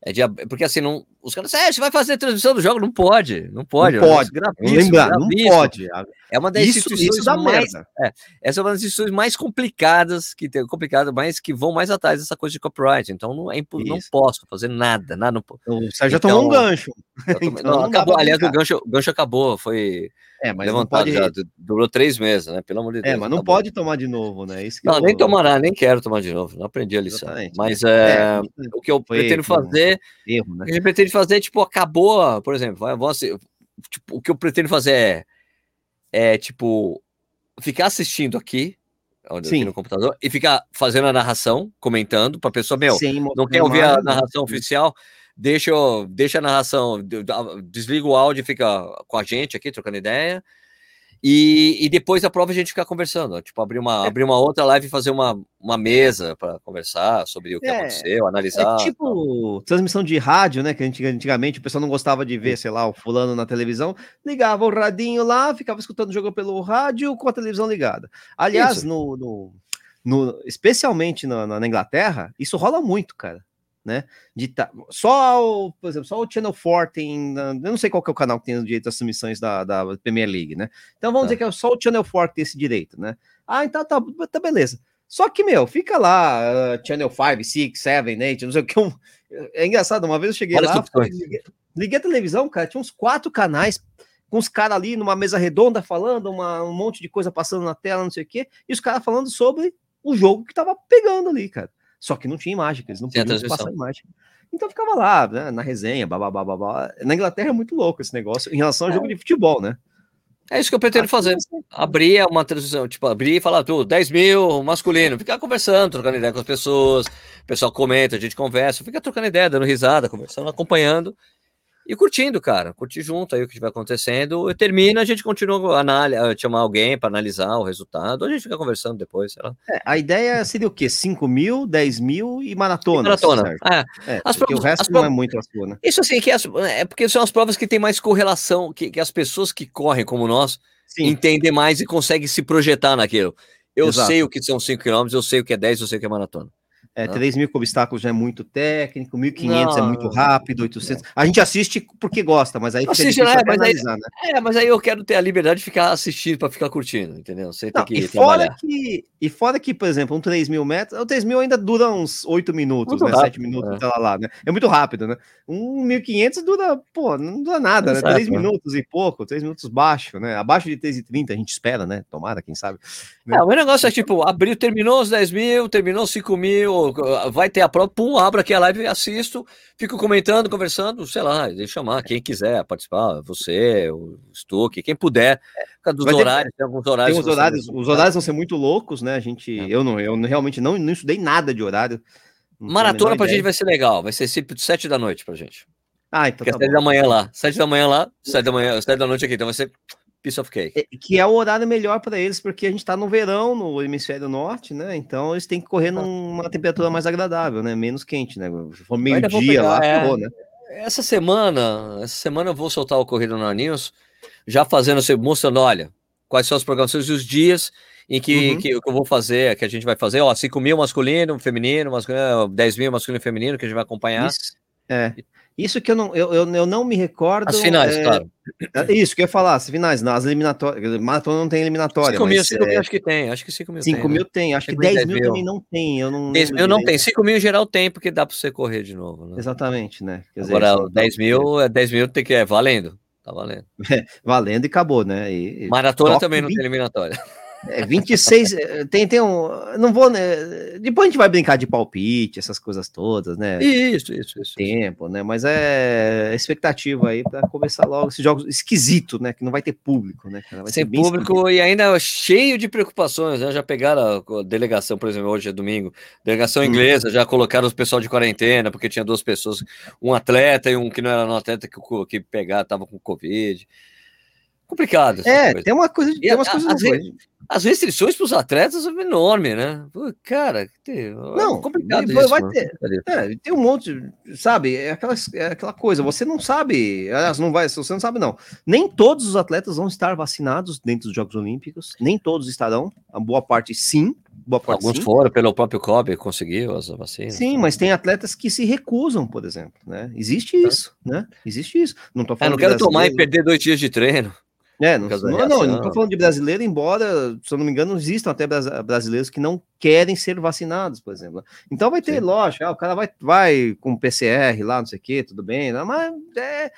Speaker 2: É de, porque assim, não, os caras, é, você vai fazer transmissão do jogo? Não pode, não pode.
Speaker 1: Não pode, lembrar, não pode.
Speaker 2: É uma das isso, instituições isso mais, é, essa é uma das instituições mais complicadas que tem, complicada, mas que vão mais atrás dessa coisa de copyright. Então não é não posso fazer nada, nada. Não,
Speaker 1: o Sérgio então, tomou um gancho.
Speaker 2: Tomei, não, não, acabou, aliás, o gancho, o gancho acabou, foi é, mas levantado pode... já, durou três meses, né? Pelo amor de é, Deus.
Speaker 1: É, mas não acabou. pode tomar de novo, né? Isso
Speaker 2: não, eu... nem tomará, nem quero tomar de novo. Não aprendi a lição. Exatamente. Mas é, é, o que eu pretendo fazer, erro, né? eu pretendo fazer tipo, acabou, por exemplo, vai, tipo, o que eu pretendo fazer é, é, tipo, ficar assistindo aqui, aqui no computador, e ficar fazendo a narração, comentando, para pessoa, meu, Sim, não quer ouvir a narração oficial, deixa, deixa a narração, desliga o áudio e fica com a gente aqui, trocando ideia, e, e depois da prova a gente ficar conversando, tipo, abrir uma, é. abrir uma outra live e fazer uma, uma mesa para conversar sobre o que é, aconteceu, analisar.
Speaker 1: É tipo transmissão de rádio, né? Que antigamente o pessoal não gostava de ver, sei lá, o fulano na televisão, ligava o radinho lá, ficava escutando o jogo pelo rádio com a televisão ligada. Aliás, no, no, no, especialmente na, na Inglaterra, isso rola muito, cara né? De tá, só, o, por exemplo, só o Channel 4 tem, eu não sei qual que é o canal que tem o direito às transmissões da, da Premier League, né? Então vamos tá. dizer que é só o Channel 4 que tem esse direito, né? Ah, então tá, tá beleza. Só que, meu, fica lá, uh, Channel 5, 6, 7, 8, não sei o que. Um... É engraçado, uma vez eu cheguei Olha lá, liguei, liguei, a televisão, cara, tinha uns quatro canais com os caras ali numa mesa redonda falando, uma, um monte de coisa passando na tela, não sei o que, e os caras falando sobre o jogo que tava pegando ali, cara. Só que não tinha imagem, eles não podiam passar imagem. Então ficava lá, né, na resenha, babá, babá. Na Inglaterra é muito louco esse negócio em relação ao é. jogo de futebol, né?
Speaker 2: É isso que eu pretendo fazer. Abrir uma transmissão, tipo, abrir e falar tudo, 10 mil masculino, ficar conversando, trocando ideia com as pessoas, o pessoal comenta, a gente conversa, fica trocando ideia, dando risada, conversando, acompanhando e curtindo, cara. Curtir junto aí o que estiver acontecendo. E termina, a gente continua a chamar alguém para analisar o resultado. A gente fica conversando depois, sei lá.
Speaker 1: É, a ideia seria o quê? 5 mil, 10 mil e maratona.
Speaker 2: Maratona. É.
Speaker 1: é as provas, o resto não provas, é muito a sua, né?
Speaker 2: Isso assim, que as, é porque são as provas que tem mais correlação, que, que as pessoas que correm como nós Sim. entendem mais e conseguem se projetar naquilo. Eu Exato. sei o que são 5 km, eu sei o que é 10, eu sei o que é maratona.
Speaker 1: É, 3 mil com obstáculos já é muito técnico, 1.500 é muito rápido, 800. A gente assiste porque gosta, mas aí
Speaker 2: fica Assiste, né? mas analisar, aí, né? É, mas aí eu quero ter a liberdade de ficar assistindo para ficar curtindo, entendeu? Sem ter que
Speaker 1: e fora que E fora que, por exemplo, um 3 mil metros, o 3 mil ainda dura uns 8 minutos, muito né? Rápido, 7 minutos, é. Tá lá, lá, né? É muito rápido, né? Um 1.500 dura, pô, não dura nada, né? 3 né? minutos e pouco, 3 minutos baixo, né? Abaixo de 3,30 a gente espera, né? Tomara, quem sabe.
Speaker 2: Né? É, o negócio é tipo, abriu, terminou os 10 mil, terminou os 5 mil, Vai ter a prova, pum, abro aqui a live, assisto, fico comentando, conversando, sei lá, deixa chamar quem quiser participar, você, o Stuck, quem puder. Dos horários, tem alguns horários.
Speaker 1: Tem os horários, os horários vão ser muito loucos, né? A gente, é. eu não, eu realmente não, não estudei nada de horário.
Speaker 2: Maratona pra ideia. gente vai ser legal, vai ser sempre sete da noite pra gente.
Speaker 1: Ah, então. Porque
Speaker 2: tá é sete da manhã lá, sete da manhã lá, sete da manhã, sete da noite aqui, então vai ser piece of cake.
Speaker 1: É, que é o horário melhor para eles, porque a gente está no verão no hemisfério norte, né? Então eles têm que correr numa temperatura mais agradável, né? Menos quente, né? Se for meio-dia lá, é... Né?
Speaker 2: Essa semana, essa semana eu vou soltar o Corrida no News, já fazendo, mostrando, olha, quais são as programações e os dias em que, uhum. que, que, eu vou fazer, que a gente vai fazer, ó, 5 mil masculino, feminino, masculino, 10 mil masculino e feminino, que a gente vai acompanhar.
Speaker 1: Isso. É. Isso que eu não, eu, eu, eu não me recordo.
Speaker 2: As finais, é, claro.
Speaker 1: É isso que eu ia falar, as finais, não, as eliminatórias. Maratona não tem eliminatória.
Speaker 2: 5 mil, 5 é, mil acho que tem, acho que 5 mil
Speaker 1: 5 mil tem, né? acho que 10 mil, mil, também não tem. Eu não,
Speaker 2: 10 mil não tem, 5 mil em geral tem, porque dá para você correr de novo.
Speaker 1: Né? Exatamente, né?
Speaker 2: Quer Agora, dizer, 10 mil, 10 mil tem que, é valendo, tá valendo.
Speaker 1: É, valendo e acabou, né? E,
Speaker 2: Maratona também não 20... tem eliminatória.
Speaker 1: É, 26, é, tem, tem um. Não vou, né? Depois a gente vai brincar de palpite, essas coisas todas, né?
Speaker 2: Isso, isso, isso.
Speaker 1: Tempo, né? Mas é expectativa aí para começar logo esses jogos esquisitos, né? Que não vai ter público, né?
Speaker 2: Sem público esquisito. e ainda cheio de preocupações, né? Já pegaram a delegação, por exemplo, hoje é domingo, delegação hum. inglesa, hum. já colocaram os pessoal de quarentena, porque tinha duas pessoas, um atleta e um que não era um atleta que, que pegar, tava com Covid complicado.
Speaker 1: É, coisa. tem uma coisa. Tem umas a, coisas
Speaker 2: as, as restrições para os atletas são enormes, né? Pô, cara, tem,
Speaker 1: é não, é complicado vai, isso, vai ter. É, tem um monte, sabe? É aquela, é aquela coisa. Você não sabe, aliás, não vai. Você não sabe não. Nem todos os atletas vão estar vacinados dentro dos Jogos Olímpicos. Nem todos estarão. A boa parte, sim. Boa parte,
Speaker 2: Alguns sim. foram pelo próprio Kobe conseguiu as vacinas.
Speaker 1: Sim, mas tem atletas que se recusam, por exemplo, né? Existe isso, é. né? Existe isso.
Speaker 2: Não tô falando. É, não quero tomar e perder dois dias de treino.
Speaker 1: É, não, não, não, não tô falando de brasileiro, embora, se eu não me engano, existam até brasileiros que não querem ser vacinados, por exemplo. Então vai ter, Sim. lógico, ah, o cara vai, vai com PCR lá, não sei o quê, tudo bem, não, mas é.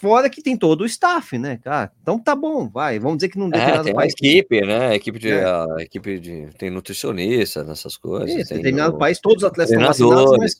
Speaker 1: Fora que tem todo o staff, né, cara? Então tá bom, vai. Vamos dizer que não
Speaker 2: é, tem país. equipe, né? Equipe de, é. a equipe de. Tem nutricionista nessas coisas. Isso,
Speaker 1: tem determinado país, todos os atletas estão vacinados, mas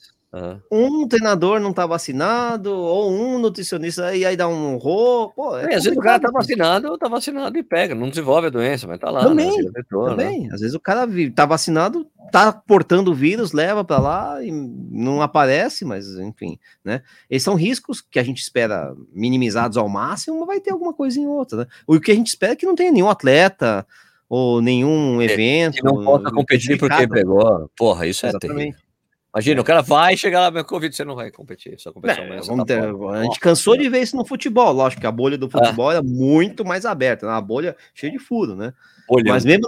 Speaker 1: um treinador não tá vacinado, ou um nutricionista, e aí dá um roubo. Pô,
Speaker 2: é, às vezes o cara tá vacinado, tá vacinado e pega, não desenvolve a doença, mas tá lá.
Speaker 1: Também, né? também. Né? Às vezes o cara tá vacinado, tá portando o vírus, leva para lá e não aparece, mas enfim, né? Esses são riscos que a gente espera minimizados ao máximo, mas vai ter alguma coisa em outra, né? O que a gente espera é que não tenha nenhum atleta ou nenhum evento. É, que
Speaker 2: não possa competir porque pegou. Porra, isso é Exatamente. terrível. Imagina, o cara vai chegar lá, meu Covid, você não vai competir. Só competição
Speaker 1: é, tá ter, a gente cansou de ver isso no futebol, lógico que a bolha do futebol ah. era muito mais aberta, né? uma bolha cheia de furo, né? Bolha. Mas mesmo,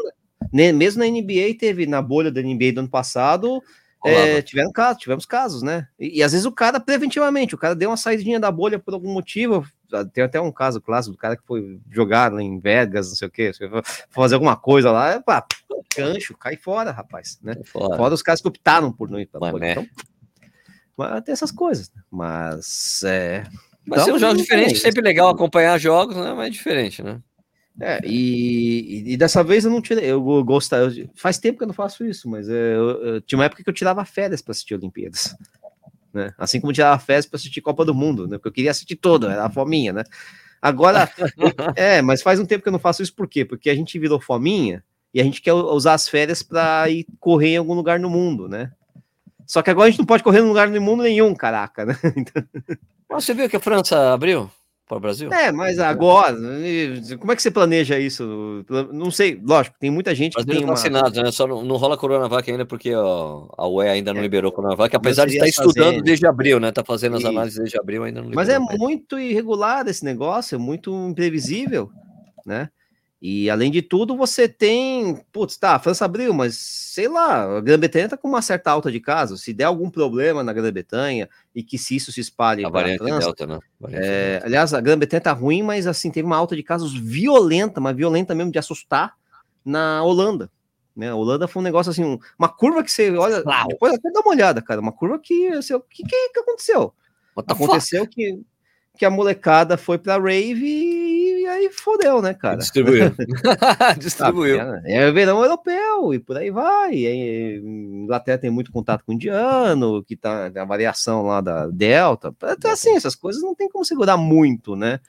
Speaker 1: mesmo na NBA, teve na bolha da NBA do ano passado, é, tiveram casos, tivemos casos, né? E, e, às vezes o cara, preventivamente, o cara deu uma saidinha da bolha por algum motivo. Tem até um caso clássico do cara que foi jogar em Vegas, não sei o quê, fazer alguma coisa lá, pá, gancho, cai fora, rapaz, né? Fora. fora. os caras que optaram por não ir pra bolha. Então, mas tem essas coisas, né? mas é.
Speaker 2: Mas então, são jogos diferentes, sempre legal acompanhar jogos, né? Mas é diferente, né?
Speaker 1: É, e, e, dessa vez eu não tirei, eu gostava, faz tempo que eu não faço isso, mas é, eu, eu, tinha uma época que eu tirava férias para assistir Olimpíadas, né? Assim como eu tirava férias para assistir Copa do Mundo, né? Porque eu queria assistir todo, era a fominha, né? Agora, é, mas faz um tempo que eu não faço isso, por quê? Porque a gente virou fominha e a gente quer usar as férias para ir correr em algum lugar no mundo, né? Só que agora a gente não pode correr em lugar no mundo nenhum, caraca, né?
Speaker 2: Então... Você viu que a França abriu? Para o Brasil?
Speaker 1: É, mas agora, como é que você planeja isso? Não sei, lógico, tem muita gente
Speaker 2: que tem tá uma... vacinado, né? Só não, não rola Coronavac ainda porque ó, a UE ainda não é. liberou Coronavac, apesar de estar estudando fazendo. desde abril, né? Tá fazendo as análises desde abril, ainda não
Speaker 1: liberou. Mas é muito irregular esse negócio, é muito imprevisível, né? E além de tudo, você tem. Putz, tá, a França abriu, mas sei lá, a Grã-Bretanha tá com uma certa alta de casos. Se der algum problema na Grã-Bretanha e que se isso se espalhe.
Speaker 2: A variante França, Delta, né?
Speaker 1: É, aliás, a Grã-Bretanha tá ruim, mas assim, teve uma alta de casos violenta, mas violenta mesmo de assustar na Holanda. Né? A Holanda foi um negócio assim, uma curva que você olha. Uau. Depois até dá uma olhada, cara. Uma curva que. Assim, o que, que, que aconteceu? Aconteceu que, que a molecada foi pra rave e e fodeu, né, cara?
Speaker 2: Distribuiu. Distribuiu.
Speaker 1: Ah, é, verão europeu e por aí vai. E Inglaterra tem muito contato com o indiano, que tá a variação lá da Delta. Até assim, essas coisas não tem como segurar muito, né?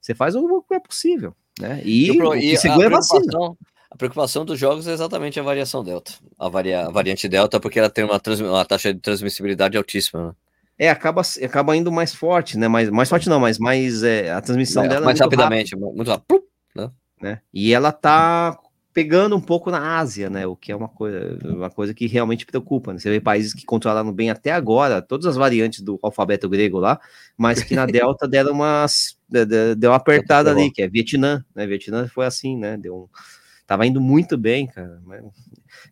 Speaker 1: Você faz o que é possível, né? E, e, o que segura é a vacina.
Speaker 2: A preocupação dos jogos é exatamente a variação delta, a, varia, a variante delta, porque ela tem uma, uma taxa de transmissibilidade altíssima. Né?
Speaker 1: É, acaba, acaba indo mais forte, né? Mais, mais forte não, mas mais é, a transmissão é, dela
Speaker 2: é mais é muito rapidamente, rápido, muito rápido,
Speaker 1: né? né? E ela tá pegando um pouco na Ásia, né? O que é uma coisa, uma coisa que realmente preocupa. Né? Você vê países que controlaram bem até agora todas as variantes do alfabeto grego lá, mas que na Delta deram umas deu uma apertada ali, que é Vietnã, né? Vietnã foi assim, né? Deu um Tava indo muito bem, cara. Mas...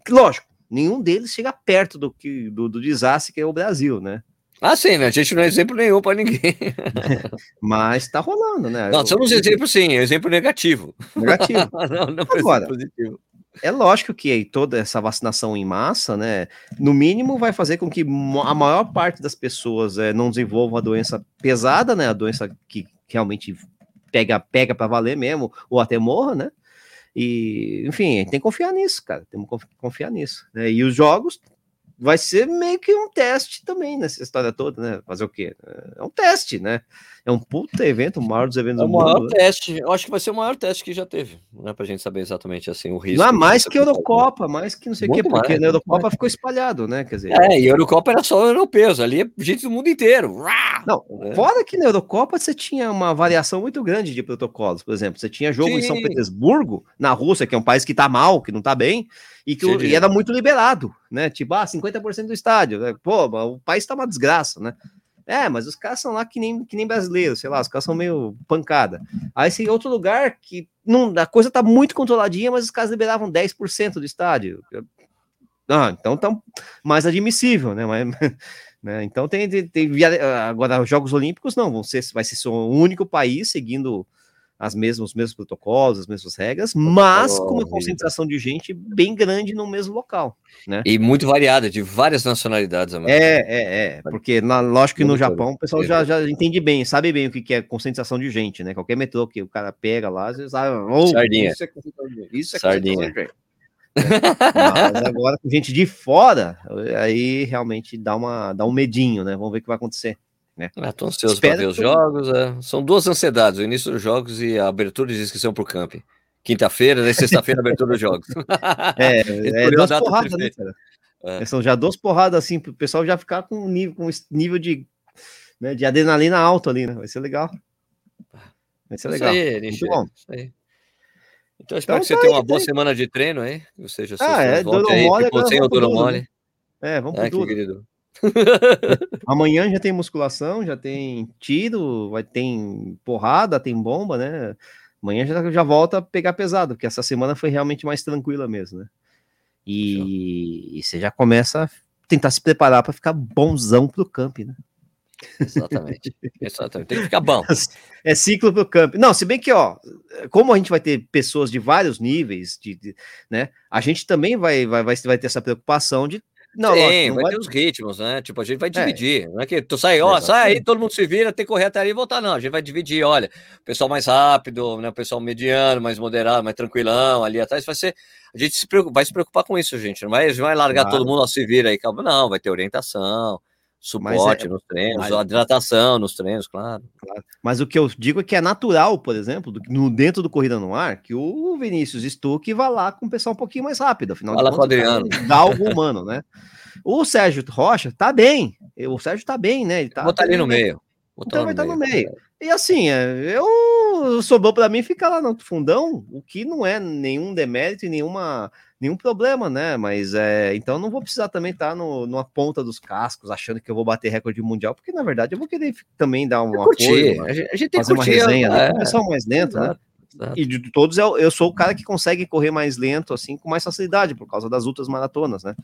Speaker 1: Lógico, nenhum deles chega perto do, que, do, do desastre que é o Brasil, né?
Speaker 2: Ah, sim, né? A gente não é exemplo nenhum para ninguém.
Speaker 1: Mas tá rolando, né?
Speaker 2: Nós somos eu... exemplo, sim, exemplo negativo.
Speaker 1: Negativo. não, não Agora, positivo. É lógico que toda essa vacinação em massa, né, no mínimo vai fazer com que a maior parte das pessoas é, não desenvolva a doença pesada, né, a doença que realmente pega pega para valer mesmo, ou até morra, né? E, enfim, tem que confiar nisso, cara. Temos que confiar nisso. Né? E os jogos vai ser meio que um teste também nessa história toda, né? Fazer o quê? É um teste, né? É um puta evento, o maior dos eventos
Speaker 2: é o maior mundo, né? teste. Eu acho que vai ser o maior teste que já teve, né? Pra gente saber exatamente assim o risco.
Speaker 1: Não, mais que a Eurocopa, mais que não sei o quê, porque mais, na Eurocopa ficou espalhado, né? Quer dizer.
Speaker 2: É, e a Eurocopa era só europeus, ali é gente do mundo inteiro.
Speaker 1: Não, é. fora que na Eurocopa você tinha uma variação muito grande de protocolos, por exemplo, você tinha jogo Sim. em São Petersburgo, na Rússia, que é um país que tá mal, que não tá bem, e que e era muito liberado, né? Tipo, ah, 50% do estádio. Né? Pô, o país tá uma desgraça, né? É, mas os caras são lá que nem, que nem brasileiros, sei lá, os caras são meio pancada. Aí tem outro lugar que não, a coisa tá muito controladinha, mas os caras liberavam 10% do estádio. Ah, então tá mais admissível, né? Mas, né? Então tem, tem, tem agora os Jogos Olímpicos não vão ser, vai ser o único país seguindo as mesmas, os mesmos protocolos, as mesmas regras, mas com uma concentração de gente bem grande no mesmo local, né?
Speaker 2: E muito variada, de várias nacionalidades.
Speaker 1: É, é, é, porque na, lógico que no Japão o pessoal já, já entende bem, sabe bem o que, que é concentração de gente, né? Qualquer metrô que o cara pega lá, você sabe, oh,
Speaker 2: Sardinha.
Speaker 1: isso é concentração de gente. Isso é Sardinha. De gente. Mas agora com gente de fora, aí realmente dá, uma, dá um medinho, né? Vamos ver o que vai acontecer. Né?
Speaker 2: Estou ah, ansioso para ver os jogos. É. São duas ansiedades: o início dos jogos e a abertura de inscrição para o camp. Quinta-feira, né? sexta-feira, abertura dos jogos.
Speaker 1: É, é duas porradas, né, cara? É. São já duas porradas assim, para o pessoal já ficar com nível, com nível de, né, de adrenalina alto ali, né? Vai ser legal. Vai ser legal. Isso aí, Muito bom. Isso aí.
Speaker 2: Então, espero então, que você tá tenha uma boa semana de treino aí. Ou seja,
Speaker 1: ah, é, duro mole,
Speaker 2: tipo, sem o duro mole.
Speaker 1: É, vamos é, pro. Amanhã já tem musculação, já tem tiro, vai tem porrada, tem bomba, né? Amanhã já, já volta a pegar pesado, porque essa semana foi realmente mais tranquila mesmo, né? E, e você já começa a tentar se preparar para ficar bonzão pro camp, né?
Speaker 2: Exatamente. Exatamente. Tem que ficar bom.
Speaker 1: É ciclo pro camp. Não, se bem que, ó, como a gente vai ter pessoas de vários níveis, de, de né? A gente também vai, vai, vai, vai ter essa preocupação de
Speaker 2: não, Sim, não vai, vai, ter os ritmos, né? Tipo, a gente vai é. dividir. É. Não é que tu sai, ó, sai aí, todo mundo se vira, tem que correr até ali e voltar. Não, a gente vai dividir, olha, o pessoal mais rápido, né? O pessoal mediano, mais moderado, mais tranquilão, ali atrás vai ser. A gente se preocupa, vai se preocupar com isso, gente. Não vai, vai largar claro. todo mundo a se vira aí, calma. Não, vai ter orientação suporte é, nos treinos, mas... hidratação nos treinos, claro. claro.
Speaker 1: Mas o que eu digo é que é natural, por exemplo, do, no, dentro do Corrida no Ar, que o Vinícius Stuck vá lá com o pessoal um pouquinho mais rápido, afinal
Speaker 2: Fala de contas, Adriano.
Speaker 1: dá algo humano, né? O Sérgio Rocha tá bem, o Sérgio tá bem, né? Ele tá,
Speaker 2: Vou estar ali no meio.
Speaker 1: então vai estar no meio. E assim, é, eu sobrou para mim ficar lá no fundão, o que não é nenhum demérito e nenhuma nenhum problema, né? Mas é, então não vou precisar também estar tá no, numa ponta dos cascos achando que eu vou bater recorde mundial, porque na verdade eu vou querer também dar uma
Speaker 2: curtir. a, gente, a gente tem
Speaker 1: fazer uma resenha, né? Começar mais lento, né? Exato. E de todos eu, eu sou o cara que consegue correr mais lento, assim, com mais facilidade, por causa das ultras maratonas, né?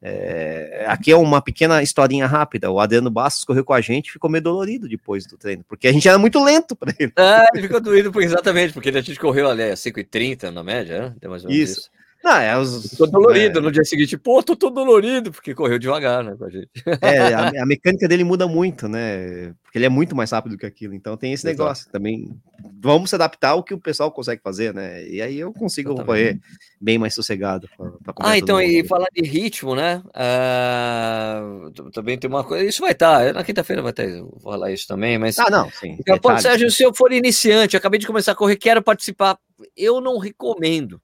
Speaker 1: É, aqui é uma pequena historinha rápida. O Adriano Bastos correu com a gente ficou meio dolorido depois do treino, porque a gente era muito lento para ele.
Speaker 2: É, ele ficou doído, exatamente, porque a gente correu ali a 5h30 na média, né?
Speaker 1: isso. isso.
Speaker 2: Não, é os, tô dolorido é. no dia seguinte. Pô, tô todo dolorido, porque correu devagar, né, com a gente.
Speaker 1: É, a, a, mecânica dele muda muito, né? Porque ele é muito mais rápido que aquilo. Então tem esse Exato. negócio também. Vamos se adaptar ao que o pessoal consegue fazer, né? E aí eu consigo correr bem mais sossegado. Pra,
Speaker 2: pra ah, então, e falar de ritmo, né? Uh, também tem uma coisa. Isso vai estar. Tá, na quinta-feira vai ter. Vou falar isso também, mas.
Speaker 1: Ah, não, sim.
Speaker 2: Então, Sérgio, se eu for iniciante, acabei de começar a correr, quero participar. Eu não recomendo.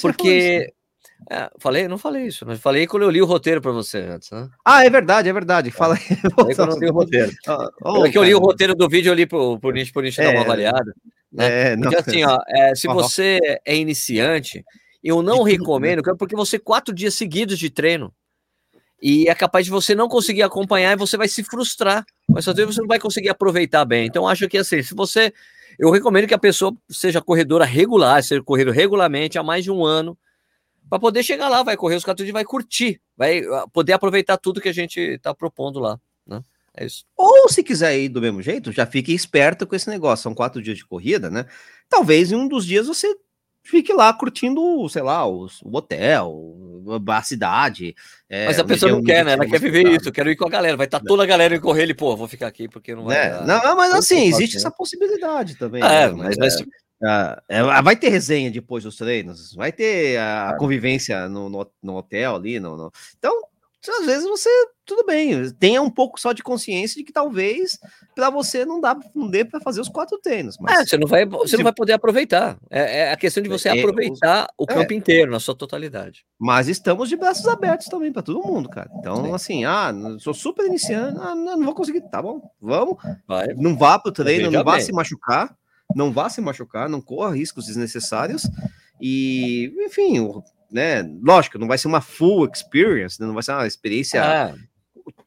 Speaker 2: Porque. É, falei, não falei isso, mas falei quando eu li o roteiro para você antes, né?
Speaker 1: Ah, é verdade, é verdade. Fala aí.
Speaker 2: É, quando eu li o roteiro. Oh, é que eu li o roteiro do vídeo ali pro, pro Nietzsche, pro Nietzsche é, dar uma é. avaliada. Né? É, Porque assim, ó, é, se você é iniciante, eu não recomendo, porque você quatro dias seguidos de treino e é capaz de você não conseguir acompanhar e você vai se frustrar. Mas às vezes você não vai conseguir aproveitar bem. Então, acho que assim, se você eu recomendo que a pessoa seja corredora regular, seja corrido regularmente há mais de um ano, para poder chegar lá, vai correr os quatro dias, vai curtir, vai ah, poder aproveitar tudo que a gente está propondo lá. Né?
Speaker 1: É isso. Ou se quiser ir do mesmo jeito, já fique esperto com esse negócio. São quatro dias de corrida, né? Talvez em um dos dias você fique lá curtindo, sei lá, o, o hotel, a cidade.
Speaker 2: É, Mas a pessoa não quer, né? Ela quer viver isso, quero ir com a galera. Vai estar tá toda a galera em correr ele, pô, vou ficar aqui porque não vai.
Speaker 1: É, dar, não, mas assim, existe essa possibilidade também. É, né? mas, mas é, é, é, vai ter resenha depois dos treinos, vai ter a convivência no, no, no hotel ali. No, no, Então, às vezes você, tudo bem, tenha um pouco só de consciência de que talvez para você não dá, não dê para fazer os quatro treinos.
Speaker 2: Mas... É, você não vai, você não vai poder aproveitar. É, é a questão de você é, aproveitar o campo é. inteiro na sua totalidade.
Speaker 1: Mas estamos de braços abertos também para todo mundo, cara. Então, Sim. assim, ah, sou super iniciando, ah, não, não, vou conseguir, tá bom, vamos. Vai. Não vá pro treino, não vá bem. se machucar, não vá se machucar, não corra riscos desnecessários. E, enfim, né? Lógico, não vai ser uma full experience, né? não vai ser uma experiência ah.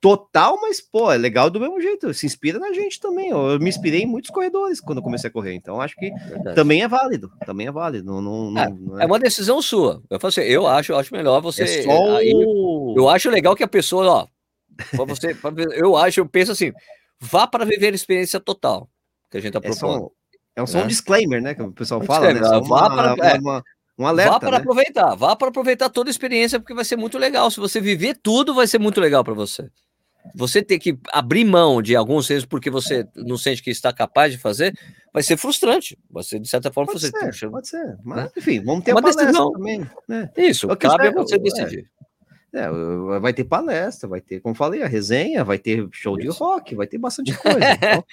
Speaker 1: total, mas, pô, é legal do mesmo jeito. Se inspira na gente também. Eu me inspirei em muitos corredores quando comecei a correr, então acho que Verdade. também é válido. Também é válido. Não, não,
Speaker 2: é, não é... é, uma decisão sua. Eu falo assim, eu acho, eu acho melhor você. É só... eu, eu acho legal que a pessoa, ó, pra você, pra, eu acho, eu penso assim, vá para viver a experiência total que a gente tá propondo.
Speaker 1: É só um, é um disclaimer, né? Que o pessoal fala, né? Vá
Speaker 2: uma, é, uma, um alerta. Vá para né? aproveitar, vá para aproveitar toda a experiência, porque vai ser muito legal. Se você viver tudo, vai ser muito legal para você. Você ter que abrir mão de alguns vezes porque você não sente que está capaz de fazer, vai ser frustrante. Você, de certa forma,
Speaker 1: pode
Speaker 2: você.
Speaker 1: Ser, puxa, pode ser. Né? Mas, enfim, vamos ter uma decisão também.
Speaker 2: Né? Isso, cabe a você é, decidir.
Speaker 1: É, vai ter palestra, vai ter, como falei, a resenha, vai ter show de rock, vai ter bastante coisa. Então,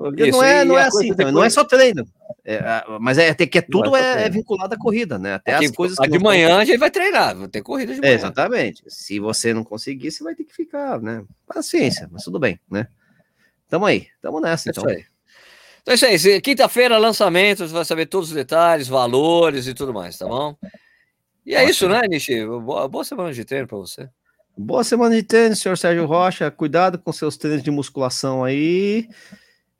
Speaker 1: Porque não é, não é assim, depois... não é só treino. É, mas é até que é tudo é, é, vinculado à corrida, né? Até
Speaker 2: Aqui,
Speaker 1: as coisas
Speaker 2: que de manhã a gente vai treinar, vai ter corrida de manhã.
Speaker 1: É, exatamente. Se você não conseguir, você vai ter que ficar, né? Paciência, mas tudo bem, né? Tamo aí, tamo nessa, então.
Speaker 2: Isso. Então é isso aí. Quinta-feira, lançamento, você vai saber todos os detalhes, valores e tudo mais, tá bom? E é isso, né, Nishi? Boa, boa semana de treino para você.
Speaker 1: Boa semana de treino, senhor Sérgio Rocha. Cuidado com seus treinos de musculação aí.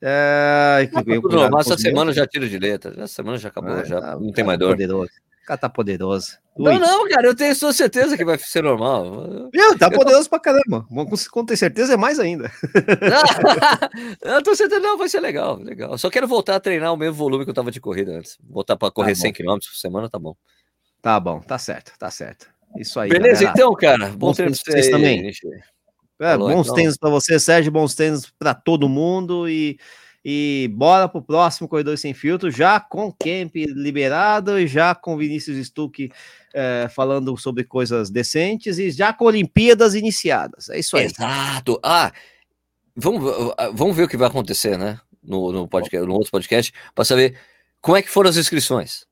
Speaker 2: É, que veio normal, essa semana eu já tiro de letra. Essa semana já acabou, é, já tá, não tem mais dor.
Speaker 1: Poderoso. O cara tá poderoso.
Speaker 2: Não, não, cara, eu tenho sua certeza que vai ser normal.
Speaker 1: Meu, tá eu poderoso tô... pra caramba. Quando tem certeza, é mais ainda.
Speaker 2: eu tô certeza, não, vai ser legal, legal. Só quero voltar a treinar o mesmo volume que eu tava de corrida antes. Voltar pra correr tá 100 km por semana, tá bom.
Speaker 1: Tá bom, tá certo, tá certo. Isso aí.
Speaker 2: Beleza, galera. então, cara. Bom treino pra vocês
Speaker 1: também. É, Falou, bons então. tênis para você, Sérgio, bons tênis para todo mundo e, e bora pro próximo Corredor Sem Filtro, já com Camp liberado, já com Vinícius Stuck é, falando sobre coisas decentes e já com Olimpíadas iniciadas. É isso aí.
Speaker 2: Exato. Ah, vamos, vamos ver o que vai acontecer, né? No, no, podcast, no outro podcast, para saber como é que foram as inscrições.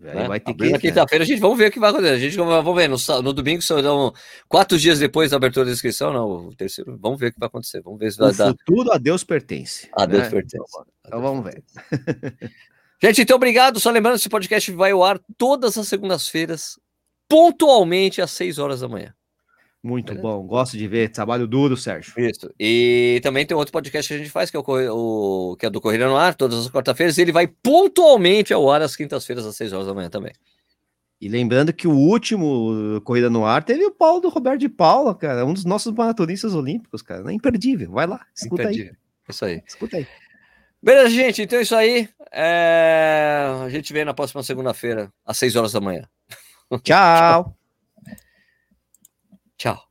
Speaker 2: Né? Vai ter que. Na quinta-feira a gente vamos ver o que vai acontecer. A gente vamos ver. No, no domingo são quatro dias depois da abertura da inscrição, não. O terceiro. Vamos ver o que vai acontecer. Vamos ver se vai
Speaker 1: o dar. Futuro a Deus pertence.
Speaker 2: A Deus né? pertence.
Speaker 1: Então, então vamos ver.
Speaker 2: gente, então obrigado. Só lembrando, esse podcast vai ao ar todas as segundas-feiras, pontualmente às 6 horas da manhã.
Speaker 1: Muito Beleza? bom, gosto de ver, trabalho duro, Sérgio.
Speaker 2: Isso. E também tem outro podcast que a gente faz, que é o, o que é do Corrida no Ar, todas as quarta-feiras, e ele vai pontualmente ao ar às quintas-feiras, às 6 horas da manhã também.
Speaker 1: E lembrando que o último Corrida no Ar teve o Paulo do Roberto de Paula, cara, um dos nossos maratonistas olímpicos, cara, é imperdível. Vai lá, escuta imperdível. aí.
Speaker 2: Isso aí.
Speaker 1: Escuta aí.
Speaker 2: Beleza, gente, então é isso aí. É... A gente vem na próxima segunda-feira, às 6 horas da manhã.
Speaker 1: Tchau.
Speaker 2: Tchau.